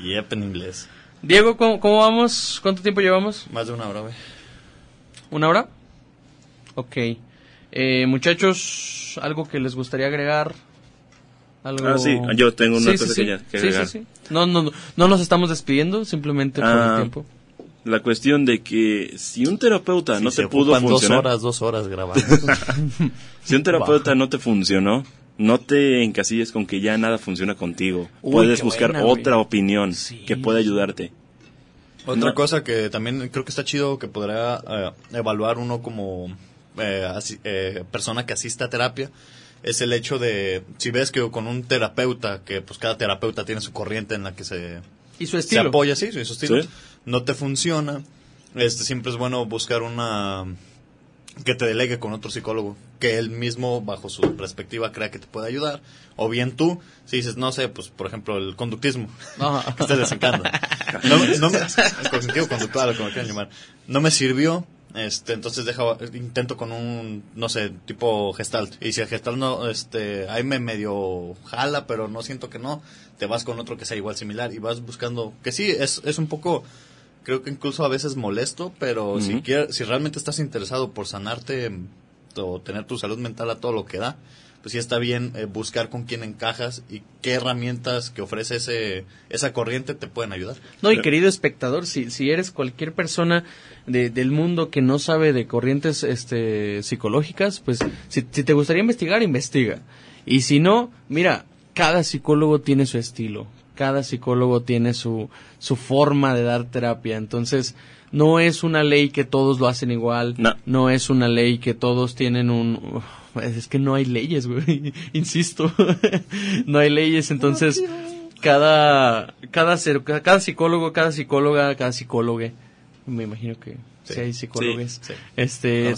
Yep, en inglés. Diego, ¿cómo, cómo vamos? ¿Cuánto tiempo llevamos? Más de una hora, güey. ¿Una hora? Ok. Eh, muchachos, ¿algo que les gustaría agregar? ¿Algo... Ah, sí, yo tengo una Sí, cosa sí, que, ya- sí. que Sí, agregar. sí, sí. No, no, no, no nos estamos despidiendo, simplemente por Ah, el tiempo. La cuestión de que si un terapeuta no te se pudo ocupan dos funcionar, horas, dos horas grabando. si un terapeuta no te funcionó, no te encasilles con que ya nada funciona contigo. Uy, Puedes buscar buena, güey. otra opinión Sí. que pueda ayudarte. Otra No. cosa que también creo que está chido que podrá eh, evaluar uno como eh, eh, persona que asiste a terapia es el hecho de si ves que con un terapeuta que pues cada terapeuta tiene su corriente en la que se, Y su se estilo. apoya sí su su estilo Sí. no te funciona este siempre es bueno buscar una que te delegue con otro psicólogo que él mismo bajo su perspectiva crea que te puede ayudar o bien tú si dices no sé pues por ejemplo el conductismo que a ustedes les encanta. No, no me, el cognitivo conductual, como quieran llamar. No me sirvió, este, entonces deja, intento con un, no sé, tipo gestalt. Y si el gestalt no, este, ahí me medio jala, pero no siento que no, te vas con otro que sea igual similar y vas buscando, que sí, es, es un poco, creo que incluso a veces molesto, pero si Ujú. quier- si realmente estás interesado por sanarte o tener tu salud mental a todo lo que da, pues sí está bien eh, buscar con quién encajas y qué herramientas que ofrece ese, esa corriente te pueden ayudar. No, y querido espectador, si, si eres cualquier persona de- del mundo que no sabe de corrientes este, psicológicas, pues si, si te gustaría investigar, investiga. Y si no, mira, cada psicólogo tiene su estilo, cada psicólogo tiene su, su forma de dar terapia. Entonces, no es una ley que todos lo hacen igual, no, es una ley que todos tienen un... Es que no hay leyes, güey, insisto, no hay leyes, entonces cada, cada, cada psicólogo, cada psicóloga, cada psicólogo, me imagino que si hay psicólogos, este,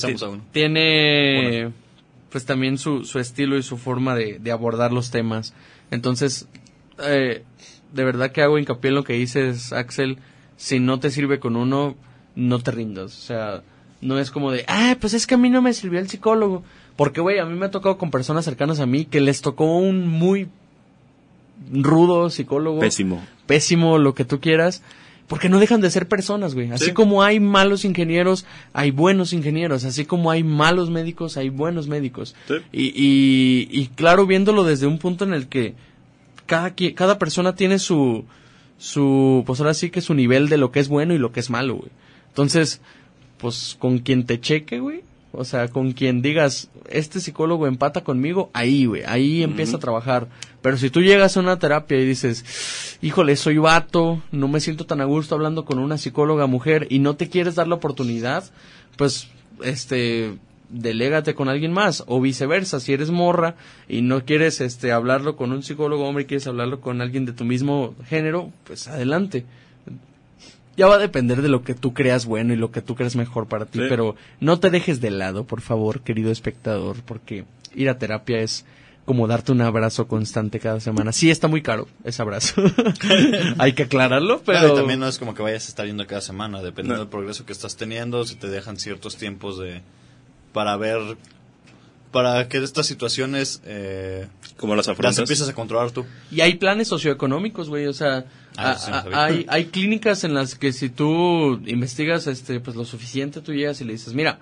tiene pues también su, su estilo y su forma de, de abordar los temas. Entonces, eh, de verdad que hago hincapié en lo que dices, Axel, si no te sirve con uno, no te rindas. O sea, no es como de, ah, pues es que a mí no me sirvió el psicólogo. Porque, güey, a mí me ha tocado con personas cercanas a mí que les tocó un muy rudo psicólogo. Pésimo. Pésimo, lo que tú quieras. Porque no dejan de ser personas, güey. Así como hay malos ingenieros, hay buenos ingenieros. Así como hay malos médicos, hay buenos médicos. Y, y, y, claro, viéndolo desde un punto en el que cada, cada persona tiene su, su, pues ahora sí que su nivel de lo que es bueno y lo que es malo, güey. Entonces, pues con quien te cheque, güey. O sea, con quien digas, este psicólogo empata conmigo, ahí, güey, ahí empieza a trabajar. Pero si tú llegas a una terapia y dices, híjole, soy vato, no me siento tan a gusto hablando con una psicóloga mujer y no te quieres dar la oportunidad, pues, este, delégate con alguien más o viceversa si eres morra y no quieres este hablarlo con un psicólogo hombre y quieres hablarlo con alguien de tu mismo género pues adelante ya va a depender de lo que tú creas bueno y lo que tú creas mejor para ti pero no te dejes de lado por favor querido espectador porque ir a terapia es como darte un abrazo constante cada semana. Sí, está muy caro ese abrazo. Hay que aclararlo, pero... también no es como que vayas a estar yendo cada semana, dependiendo del progreso que estás teniendo, si te dejan ciertos tiempos de, para ver para que estas situaciones eh, como las afrontas. las empiezas a controlar tú. Y hay planes socioeconómicos güey o sea ah, hay hay clínicas en las que si tú investigas este pues lo suficiente tú llegas y le dices mira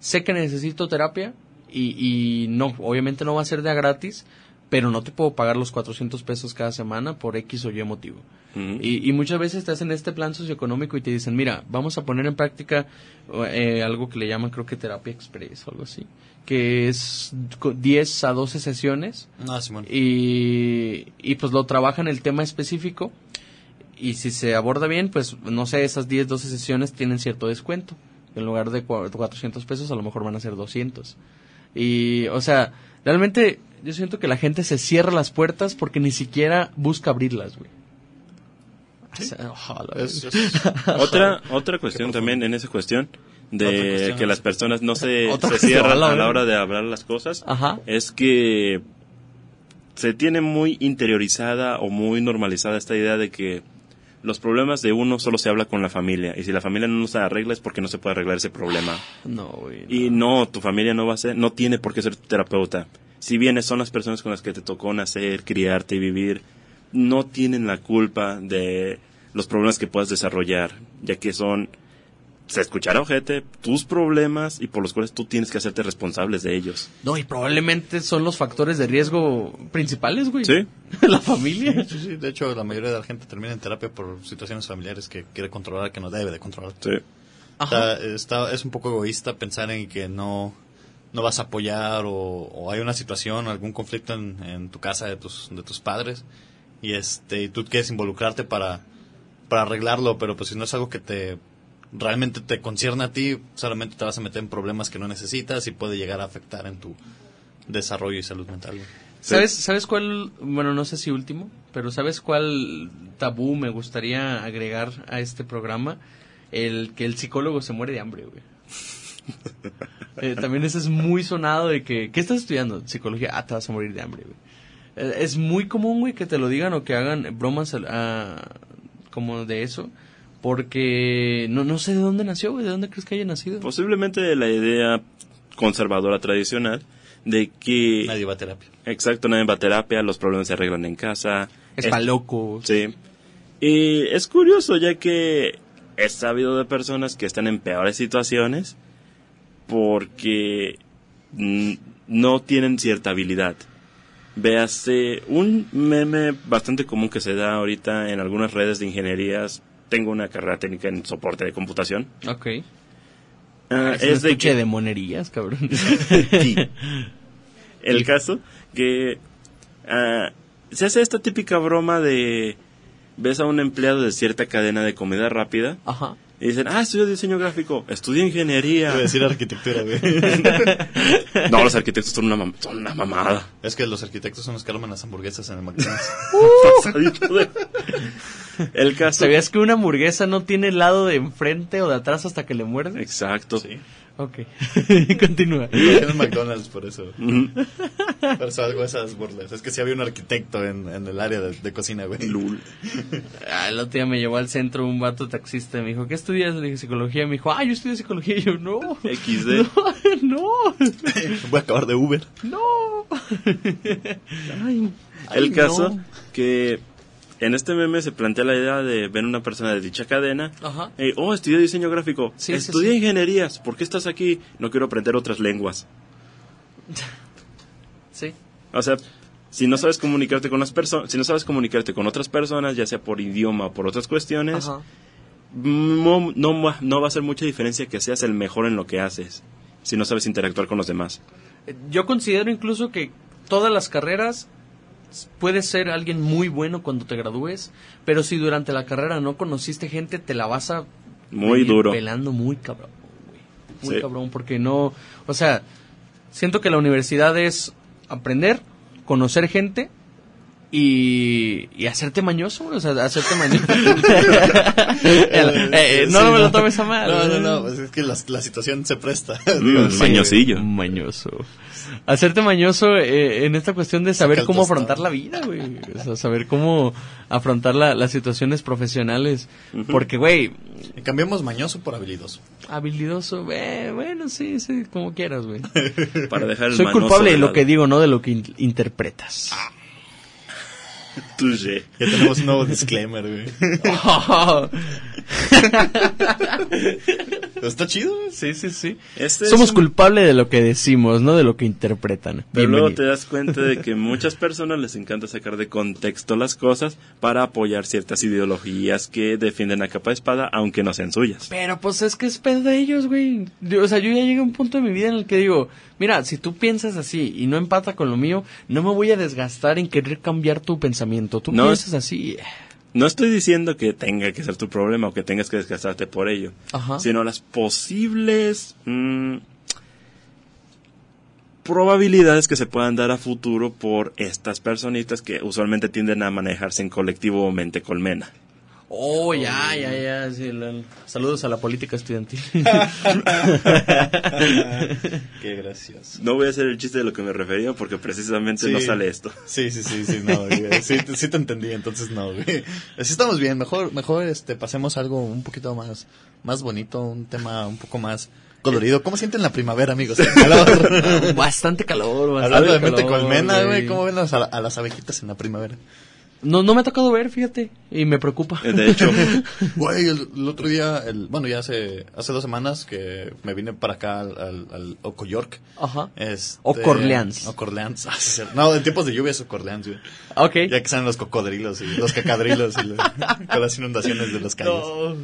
sé que necesito terapia y, y no obviamente no va a ser de a gratis pero no te puedo pagar los 400 pesos cada semana por X o Y motivo. y, y, muchas veces estás en este plan socioeconómico y te dicen, mira, vamos a poner en práctica eh, algo que le llaman, creo que terapia express o algo así, que es 10 a 12 sesiones. Ah, y, y pues lo trabajan el tema específico y si se aborda bien, pues no sé, esas 10, 12 sesiones tienen cierto descuento. En lugar de 400 pesos, a lo mejor van a ser 200. Y, o sea, realmente yo siento que la gente se cierra las puertas porque ni siquiera busca abrirlas, güey. otra otra cuestión también en esa cuestión de que las personas no se, cierran a la hora de hablar las cosas es que se tiene muy interiorizada o muy normalizada esta idea de que los problemas de uno solo se habla con la familia y si la familia no se arregla es porque no se puede arreglar ese problema. No, güey. Y no, tu familia no va a ser, no tiene por qué ser tu terapeuta si bien son las personas con las que te tocó nacer, criarte y vivir, no tienen la culpa de los problemas que puedas desarrollar, ya que son, se escuchará ojete, tus problemas y por los cuales tú tienes que hacerte responsables de ellos. No, y probablemente son los factores de riesgo principales, güey. Sí. la familia. Sí, sí, De hecho, la mayoría de la gente termina en terapia por situaciones familiares que quiere controlar que no debe de controlar. Sí. está, es un poco egoísta pensar en que no no vas a apoyar o, hay una situación, algún conflicto en, tu casa de tus, de tus padres y este y tú quieres involucrarte para, para arreglarlo, pero pues si no es algo que te realmente te concierne a ti, solamente te vas a meter en problemas que no necesitas y puede llegar a afectar en tu desarrollo y salud mental. ¿Sabes, ¿Sabes cuál, bueno, no sé si último, pero ¿sabes cuál tabú me gustaría agregar a este programa? El que el psicólogo se muere de hambre, güey. Eh, también eso es muy sonado de que, ¿qué estás estudiando? Psicología, ah, te vas a morir de hambre, güey. Eh, es muy común, güey, que te lo digan o que hagan bromas ah, como de eso. Porque no, no sé de dónde nació, güey, ¿de dónde crees que haya nacido? Posiblemente la idea conservadora tradicional de que... Nadie va a terapia. Exacto, nadie va a terapia, los problemas se arreglan en casa. Es, para locos. Sí. Y es curioso ya que he sabido de personas que están en peores situaciones porque no tienen cierta habilidad. Véase un meme bastante común que se da ahorita en algunas redes de ingenierías. Tengo una carrera técnica en soporte de computación. Ok. Ah, es, de que... de monerías, cabrón. sí. El caso que ah, se hace esta típica broma de ves a un empleado de cierta cadena de comida rápida Ajá. y dicen, ah, estudio diseño gráfico, estudio ingeniería. Decir arquitectura, güey. no, los arquitectos son una, mam- son una mamada. es que los arquitectos son los que arman las hamburguesas en el McDonald's. De- El caso... ¿Sabías que una hamburguesa no tiene el lado de enfrente o de atrás hasta que le muerde? Exacto. Sí. Ok. Continúa. En McDonald's por eso. Por eso hago esas burlas. Es que sí había un arquitecto en, en el área de, de cocina, güey. Lul. Ah, el otro día me llevó al centro un vato taxista y me dijo, ¿qué estudias? Le dije, psicología. Me dijo, ah, yo estudio psicología. Y yo, no. XD. No, Voy a acabar de Uber. no. Ay, El ay, caso no. que en este meme se plantea la idea de ver una persona de dicha cadena. Ajá. eh, oh, estudié diseño gráfico. Sí, sí, estudié sí. ingenierías. ¿Por qué estás aquí? No quiero aprender otras lenguas. Sí. O sea, si no sabes comunicarte con las personas, si no sabes comunicarte con otras personas, ya sea por idioma o por otras cuestiones, Ajá. no, no, va- no va a hacer mucha diferencia que seas el mejor en lo que haces, si no sabes interactuar con los demás. Yo considero incluso que todas las carreras puedes ser alguien muy bueno cuando te gradúes, pero si durante la carrera no conociste gente, te la vas a Muy duro. pelando muy cabrón, güey. Muy Sí. cabrón, porque no, o sea, siento que la universidad es aprender, conocer gente y, y hacerte mañoso, güey, o sea, hacerte mañoso. Eh, eh, no, Sí, no me lo tomes a mal. No, no, no. pues es que la, la situación se presta. Mm, Digo, sí, mañosillo. Mañoso. Hacerte mañoso eh, en esta cuestión de saber cómo afrontar la vida, güey. O sea, saber cómo afrontar la- las situaciones profesionales. Porque, güey, Cambiamos mañoso por habilidoso. habilidoso, eh, bueno, sí, sí, como quieras, güey. Para dejar el Soy culpable de lo que digo, no de lo que in- interpretas. Touché. Ya tenemos un nuevo disclaimer, güey. Está chido. güey. sí, sí, sí. Este es Somos un- culpables de lo que decimos, no de lo que interpretan. Pero luego te Bienvenido. das cuenta de que muchas personas les encanta sacar de contexto las cosas para apoyar ciertas ideologías que defienden a capa de espada, aunque no sean suyas. Pero pues es que es pedo de ellos, güey. O sea, yo ya llegué a un punto de mi vida en el que digo, mira, si tú piensas así y no empata con lo mío, no me voy a desgastar en querer cambiar tu pensamiento. Tú No, piensas así. No estoy diciendo que tenga que ser tu problema o que tengas que desgastarte por ello, Ajá. sino las posibles mm, probabilidades que se puedan dar a futuro por estas personitas que usualmente tienden a manejarse en colectivo o mente colmena. Oh, ya, ya, ya. sí, la- Saludos a la política estudiantil. Qué gracioso. No voy a hacer el chiste de lo que me refería porque precisamente no sale esto. Sí, sí, sí, sí, no, güey. Sí, sí te entendí, entonces no, güey. Así estamos bien, mejor, mejor, este, pasemos algo un poquito más, más bonito, un tema un poco más colorido. ¿Cómo sienten la primavera, amigos? Calor. bastante calor, bastante Hablando de mente calor, colmena, güey, ¿cómo ven a las abejitas en la primavera? No, no me ha tocado ver, fíjate, y me preocupa. De hecho, Güey, el, el otro día, el, bueno, ya hace, hace dos semanas que me vine para acá al, al, al Ocoyork. Ajá. Este, Ocorleans. Ocorleans. Ah. No, en tiempos de lluvia es Ocorleans, güey. Ok. Ya que salen los cocodrilos y los cacadrilos y con las inundaciones de las calles. No. Oh,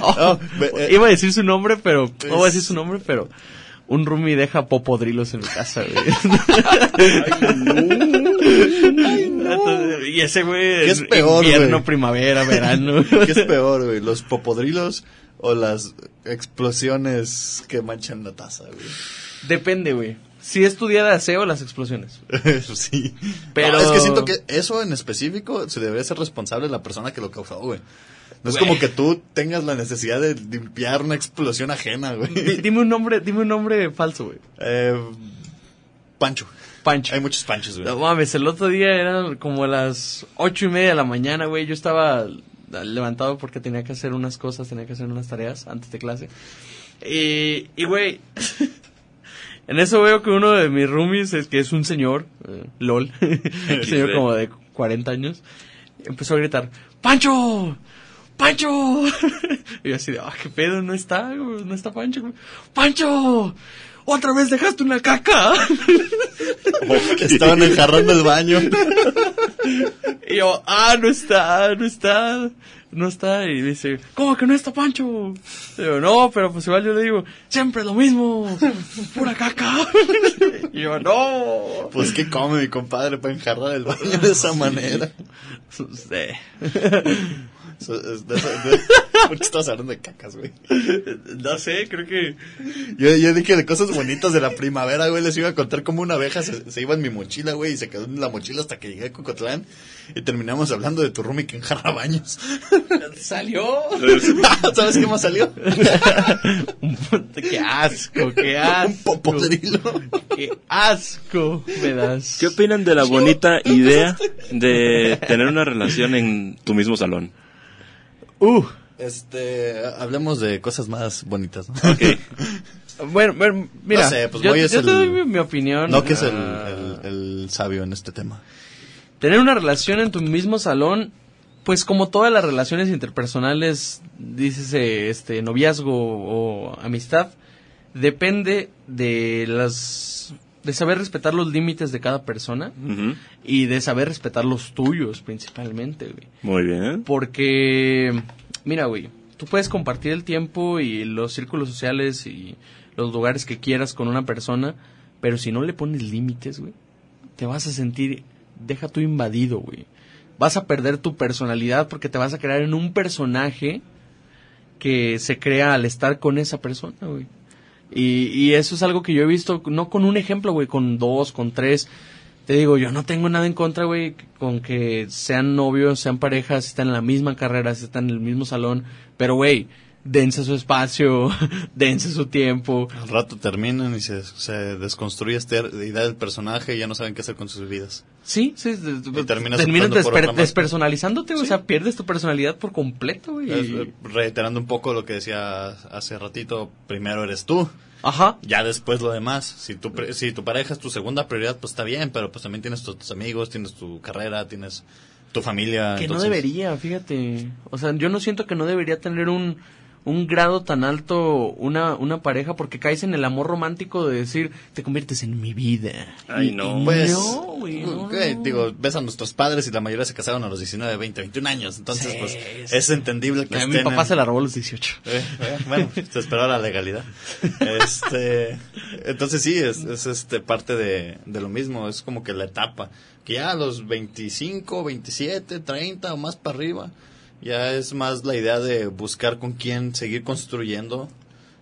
Oh, eh. iba a decir su nombre, pero no voy a decir Es- su nombre, pero un roomie deja popodrilos en mi casa, güey. Entonces, Y ese güey ¿Qué es peor, invierno, primavera, verano. ¿Qué es peor, güey? ¿Los popodrilos o las explosiones que manchan la taza, güey? Depende, güey. Si es tu día de aseo, las explosiones. sí. Pero- No, es que siento que eso en específico se debe ser responsable la persona que lo causó, güey. No es como que tú tengas la necesidad de limpiar una explosión ajena, güey. dime un nombre, dime un nombre falso, güey. Eh, Pancho. Pancho. Hay muchos panchos, güey. No mames, el otro día eran como las ocho y media de la mañana, güey. Yo estaba levantado porque tenía que hacer unas cosas, tenía que hacer unas tareas antes de clase. Y, y güey, en eso veo que uno de mis roomies, es que es un señor, eh, LOL, un señor como de 40 años, empezó a gritar, ¡Pancho! ¡Pancho! y yo así de, ah, qué pedo, no está, güey, no está Pancho. ¡Pancho! ¡Otra vez dejaste una caca! Que estaban enjarrando el baño. Y yo, ah, no está, no está, no está. Y dice, ¿cómo que no está Pancho? Y yo, no, pero pues igual yo le digo, siempre lo mismo, pura caca. Y yo, no. Pues que come mi compadre para enjarrar el baño de esa manera. Sí. So, es ¿Por qué estás hablando de cacas, güey? No sé, creo que... Yo, yo dije de cosas bonitas de la primavera, güey. Les iba a contar como una abeja se, se iba en mi mochila, güey, y se quedó en la mochila hasta que llegué a Cocotlán. Y terminamos hablando de tu roomie que enjarra baños. Salió. ¿Sabes qué más salió? qué asco, qué asco. Un popodrilo. Qué asco me das. ¿Qué opinan de la bonita idea de tener una relación en tu mismo salón? Uh, Este, hablemos de cosas más bonitas, ¿no? bueno, bueno, mira, No sé, pues yo, es yo te el- doy mi, mi opinión. No que es el, Ah, el- el sabio en este tema. Tener una relación en tu mismo salón, pues como todas las relaciones interpersonales, dices este noviazgo o amistad, depende de las de saber respetar los límites de cada persona y de saber respetar los tuyos principalmente, güey. Muy bien. Porque, mira, güey, tú puedes compartir el tiempo y los círculos sociales y los lugares que quieras con una persona, pero si no le pones límites, güey, te vas a sentir, deja tú invadido, güey. Vas a perder tu personalidad porque te vas a crear en un personaje que se crea al estar con esa persona, güey. Y, y eso es algo que yo he visto, no con un ejemplo, güey, con dos, con tres. Te digo, yo no tengo nada en contra, güey, con que sean novios, sean parejas, están en la misma carrera, están en el mismo salón. Pero, güey, dense su espacio, dense su tiempo. Al rato terminan y se, se desconstruye esta idea del personaje y ya no saben qué hacer con sus vidas. Sí, sí, Y terminas desper- despersonalizándote, Sí. o sea, pierdes tu personalidad por completo. Es, y- eh, reiterando un poco lo que decía hace ratito, primero eres tú, Ajá. ya después lo demás. Si tu, si tu pareja es tu segunda prioridad, pues está bien, pero pues también tienes tus, amigos, tienes tu carrera, tienes tu familia. Que no debería, fíjate. O sea, yo no siento que no debería tener un, un grado tan alto una, una pareja porque caes en el amor romántico de decir, te conviertes en mi vida. Ay, Y- no. y Pues, no, güey, no, ok, no. digo, ves a nuestros padres y la mayoría se casaron a los 19, 20, 21 años. Entonces, Sí, pues, sí. es entendible que mi papá en- se la robó a los 18. Eh, eh, bueno, se esperaba la legalidad. Este, entonces sí, es, es este parte de, de lo mismo, es como que la etapa, que ya a los 25, 27, 30 o más para arriba, ya es más la idea de buscar con quién seguir construyendo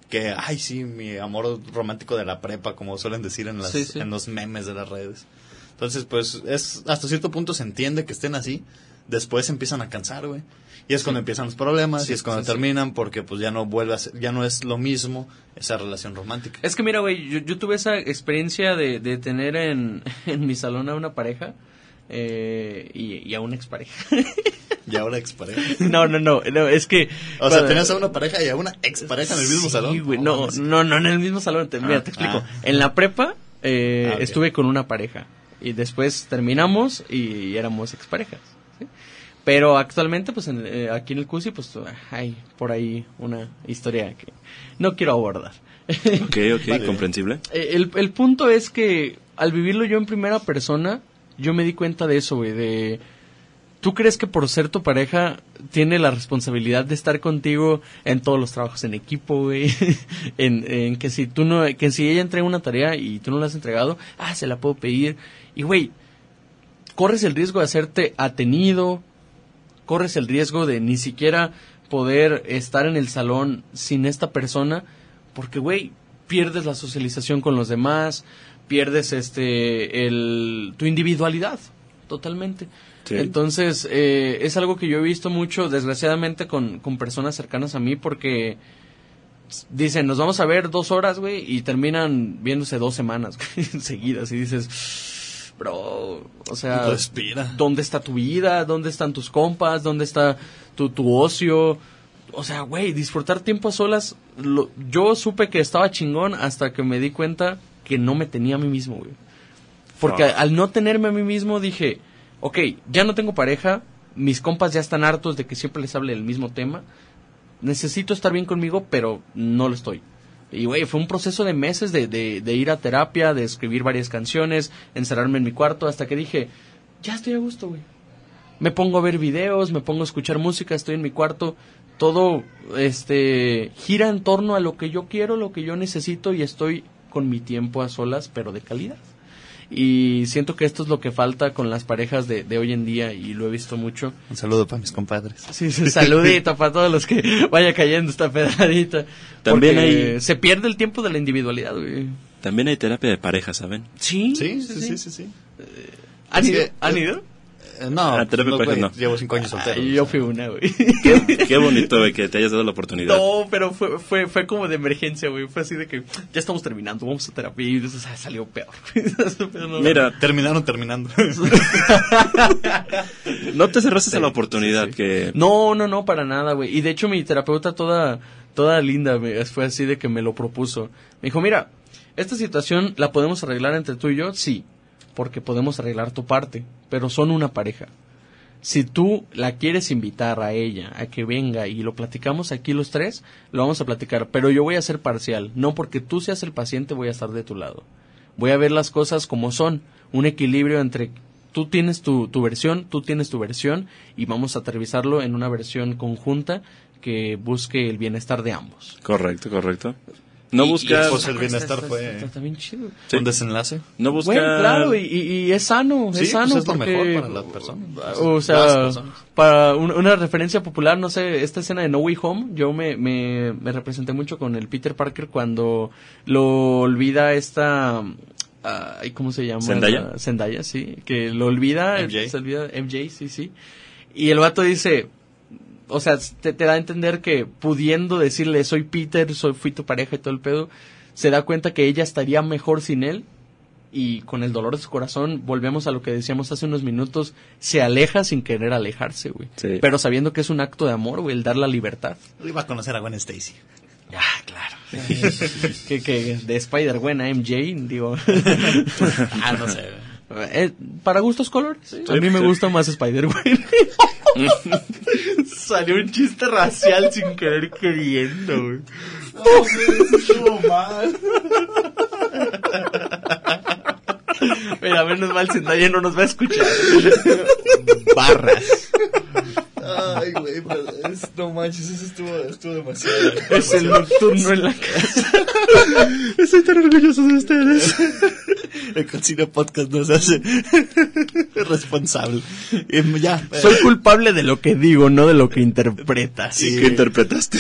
que, ay sí, mi amor romántico de la prepa, como suelen decir en, las, Sí, sí. en los memes de las redes. Entonces, pues, es hasta cierto punto se entiende que estén así, después empiezan a cansar, güey. Y es cuando empiezan los problemas, y es cuando terminan, porque pues ya no vuelve a ser, ya no es lo mismo esa relación romántica. Es que mira, güey, yo, yo tuve esa experiencia de, de tener en, en mi salón a una pareja eh, y, y a una expareja. Y ahora expareja. no, no, no, no, es que... O sea, tenías a una pareja y a una expareja en el mismo Sí, salón. güey, no, no, no en el mismo salón. Te, mira, Ah, te explico. ah. En la prepa eh, Ah, estuve con una pareja y después terminamos y éramos exparejas. ¿sí? Pero actualmente, pues en- eh, aquí en el CUSI, pues hay por ahí una historia que no quiero abordar. Ok, ok, Vale. comprensible. Eh, el, el punto es que al vivirlo yo en primera persona, yo me di cuenta de eso, güey, de... ¿Tú crees que por ser tu pareja tiene la responsabilidad de estar contigo en todos los trabajos en equipo, güey? en, en que si tú no, que si ella entrega una tarea y tú no la has entregado, ah, se la puedo pedir. Y güey, corres el riesgo de hacerte atenido, corres el riesgo de ni siquiera poder estar en el salón sin esta persona, porque güey, pierdes la socialización con los demás, pierdes este el tu individualidad totalmente. Sí. Entonces, eh, es algo que yo he visto mucho, desgraciadamente, con, con personas cercanas a mí, porque dicen, nos vamos a ver dos horas, güey, y terminan viéndose dos semanas seguidas, y dices, bro, o sea, Respira. ¿dónde está tu vida? ¿Dónde están tus compas? ¿Dónde está tu, tu ocio? O sea, güey, disfrutar tiempo a solas, lo- yo supe que estaba chingón hasta que me di cuenta que no me tenía a mí mismo, güey. Porque al no tenerme a mí mismo dije, ok, ya no tengo pareja, mis compas ya están hartos de que siempre les hable del mismo tema, necesito estar bien conmigo, pero no lo estoy. Y, güey, fue un proceso de meses de, de, de ir a terapia, de escribir varias canciones, encerrarme en mi cuarto, hasta que dije, ya estoy a gusto, güey. Me pongo a ver videos, me pongo a escuchar música, estoy en mi cuarto. Todo, este, gira en torno a lo que yo quiero, lo que yo necesito y estoy con mi tiempo a solas, pero de calidad. Y siento que esto es lo que falta con las parejas de, de hoy en día y lo he visto mucho. Un saludo para mis compadres. Sí, sí, saludito para todos los que vaya cayendo esta pedradita. También hay- Se pierde el tiempo de la individualidad, güey. También hay terapia de pareja, ¿saben? Sí, Sí, sí, sí, sí. sí. ¿Han Es ido? que- ¿Han ido? Eh, no, Ah, terapia no, güey. Llevo cinco años soltero. Ay, yo fui una, güey. Qué bonito, güey, que te hayas dado la oportunidad. No, pero fue, fue, fue como de emergencia, güey. Fue así de que ya estamos terminando, vamos a terapia. Y eso salió peor. Pero no- Mira, Terminaron terminando. no te cerraste a la oportunidad que... No, no, no, para nada, güey. Y de hecho mi terapeuta toda, toda linda fue así de que me lo propuso. Me dijo, mira, esta situación la podemos arreglar entre tú y yo, sí, porque podemos arreglar tu parte, pero son una pareja. Si tú la quieres invitar a ella a que venga y lo platicamos aquí los tres, lo vamos a platicar, pero yo voy a ser parcial, no porque tú seas el paciente voy a estar de tu lado. Voy a ver las cosas como son, un equilibrio entre tú tienes tu, tu versión, tú tienes tu versión y vamos a aterrizarlo en una versión conjunta que busque el bienestar de ambos. Correcto, correcto. No y- pues, el bienestar está- fue- está- está bien chido. Sí. Un desenlace. No buscas... Bueno, claro, y, y- y es sano, Sí, es sano. pues es lo porque, mejor para las personas. O Las sea, personas. para un- una referencia popular, no sé, esta escena de No Way Home, yo me, me, me representé mucho con el Peter Parker cuando lo olvida esta... ay, ¿Cómo se llama? ¿Zendaya? Zendaya, sí. Que lo olvida. MJ. Se olvida, MJ, sí, sí. Y el vato dice, o sea, te, te da a entender que pudiendo decirle soy Peter, soy fui tu pareja y todo el pedo, se da cuenta que ella estaría mejor sin él y con el dolor de su corazón volvemos a lo que decíamos hace unos minutos, se aleja sin querer alejarse, güey. Sí. Pero sabiendo que es un acto de amor, güey, el dar la libertad. Iba a conocer a Gwen Stacy. Ah, claro. que, que de Spider-Gwen a MJ, digo. Ah, no sé. Eh, para gustos colores. A mí me gusta más Spider-Gwen. Salió un chiste racial sin querer queriendo, güey. Mira, menos mal Zendaya no nos va a escuchar. Barras. Ay, güey, no manches, eso estuvo, estuvo demasiado. Es el nocturno en la casa. Estoy tan orgulloso de ustedes. El Concilio Podcast nos hace responsable. Y ya. eh, Soy culpable de lo que digo, no de lo que interpretas. Sí. ¿Qué interpretaste?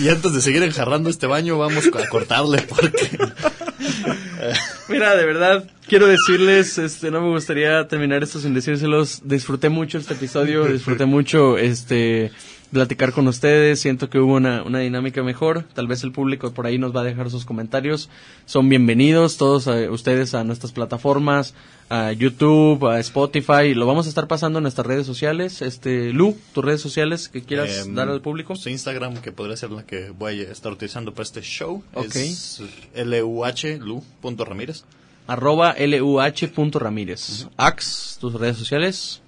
Y antes de seguir enjarrando este baño, vamos a cortarle porque. Mira, de verdad, quiero decirles, este, no me gustaría terminar esto sin decírselos. Disfruté mucho este episodio, disfruté mucho, este, platicar con ustedes. Siento que hubo una, una dinámica mejor. Tal vez el público por ahí nos va a dejar sus comentarios. Son bienvenidos todos eh, ustedes a nuestras plataformas, a YouTube, a Spotify. Lo vamos a estar pasando en nuestras redes sociales. Este, Lu, tus redes sociales que quieras Em, dar al público. Su Instagram, que podría ser la que voy a estar utilizando para este show, Ok. es luh, lu.ramírez. Arroba luh.ramírez. Ax, tus redes sociales.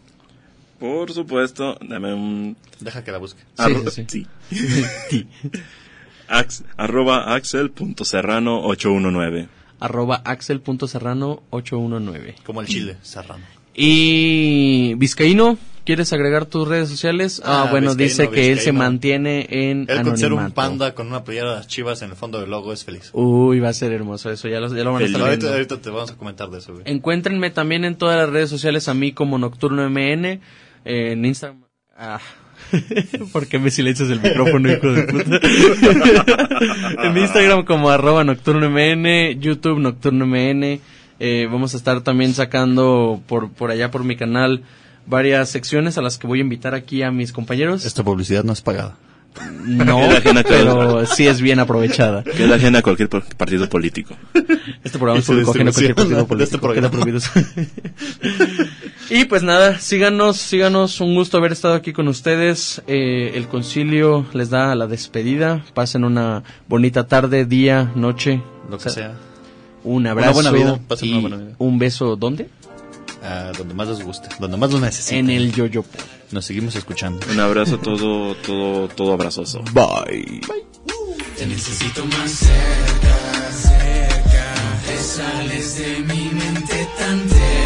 Por supuesto, dame un... Deja que la busque. Sí, arro- sí, sí. sí. Ax- arroba axel.serrano819. arroba axel.serrano 819. Como el chile, serrano. Y Vizcaíno, ¿quieres agregar tus redes sociales? Ah, Ah, bueno, Vizcaíno, dice que él se mantiene en Él con ser un anonimato. panda con una playera de las chivas en el fondo del logo es feliz. Uy, va a ser hermoso eso, ya lo, ya lo van a estar ahorita, ahorita te vamos a comentar de eso, güey. Encuéntrenme también en todas las redes sociales a mí como Nocturno MN, en Instagram. Ah. ¿Por qué me silencias el micrófono, hijo de puta? en Instagram como arroba Nocturno MN, YouTube Nocturno MN. Eh, vamos a estar también sacando por, por allá por mi canal varias secciones a las que voy a invitar aquí a mis compañeros. Esta publicidad no es pagada. No, pero sí es bien aprovechada. Que es ajena a cualquier partido político. Este programa es público ajeno a cualquier partido este político, queda prohibido. y pues nada, síganos, síganos, un gusto haber estado aquí con ustedes. Eh, el concilio les da la despedida. Pasen una bonita tarde, día, noche. Lo que sea. Un abrazo buena vida, pasen y una buena vida. un beso. ¿Dónde? Ah, donde más les guste, donde más lo necesiten. En el yoyopo. Nos seguimos escuchando. Un abrazo todo, todo, todo abrazoso. Bye. Te necesito más cerca, cerca. Te sales de mi mente tan cerca.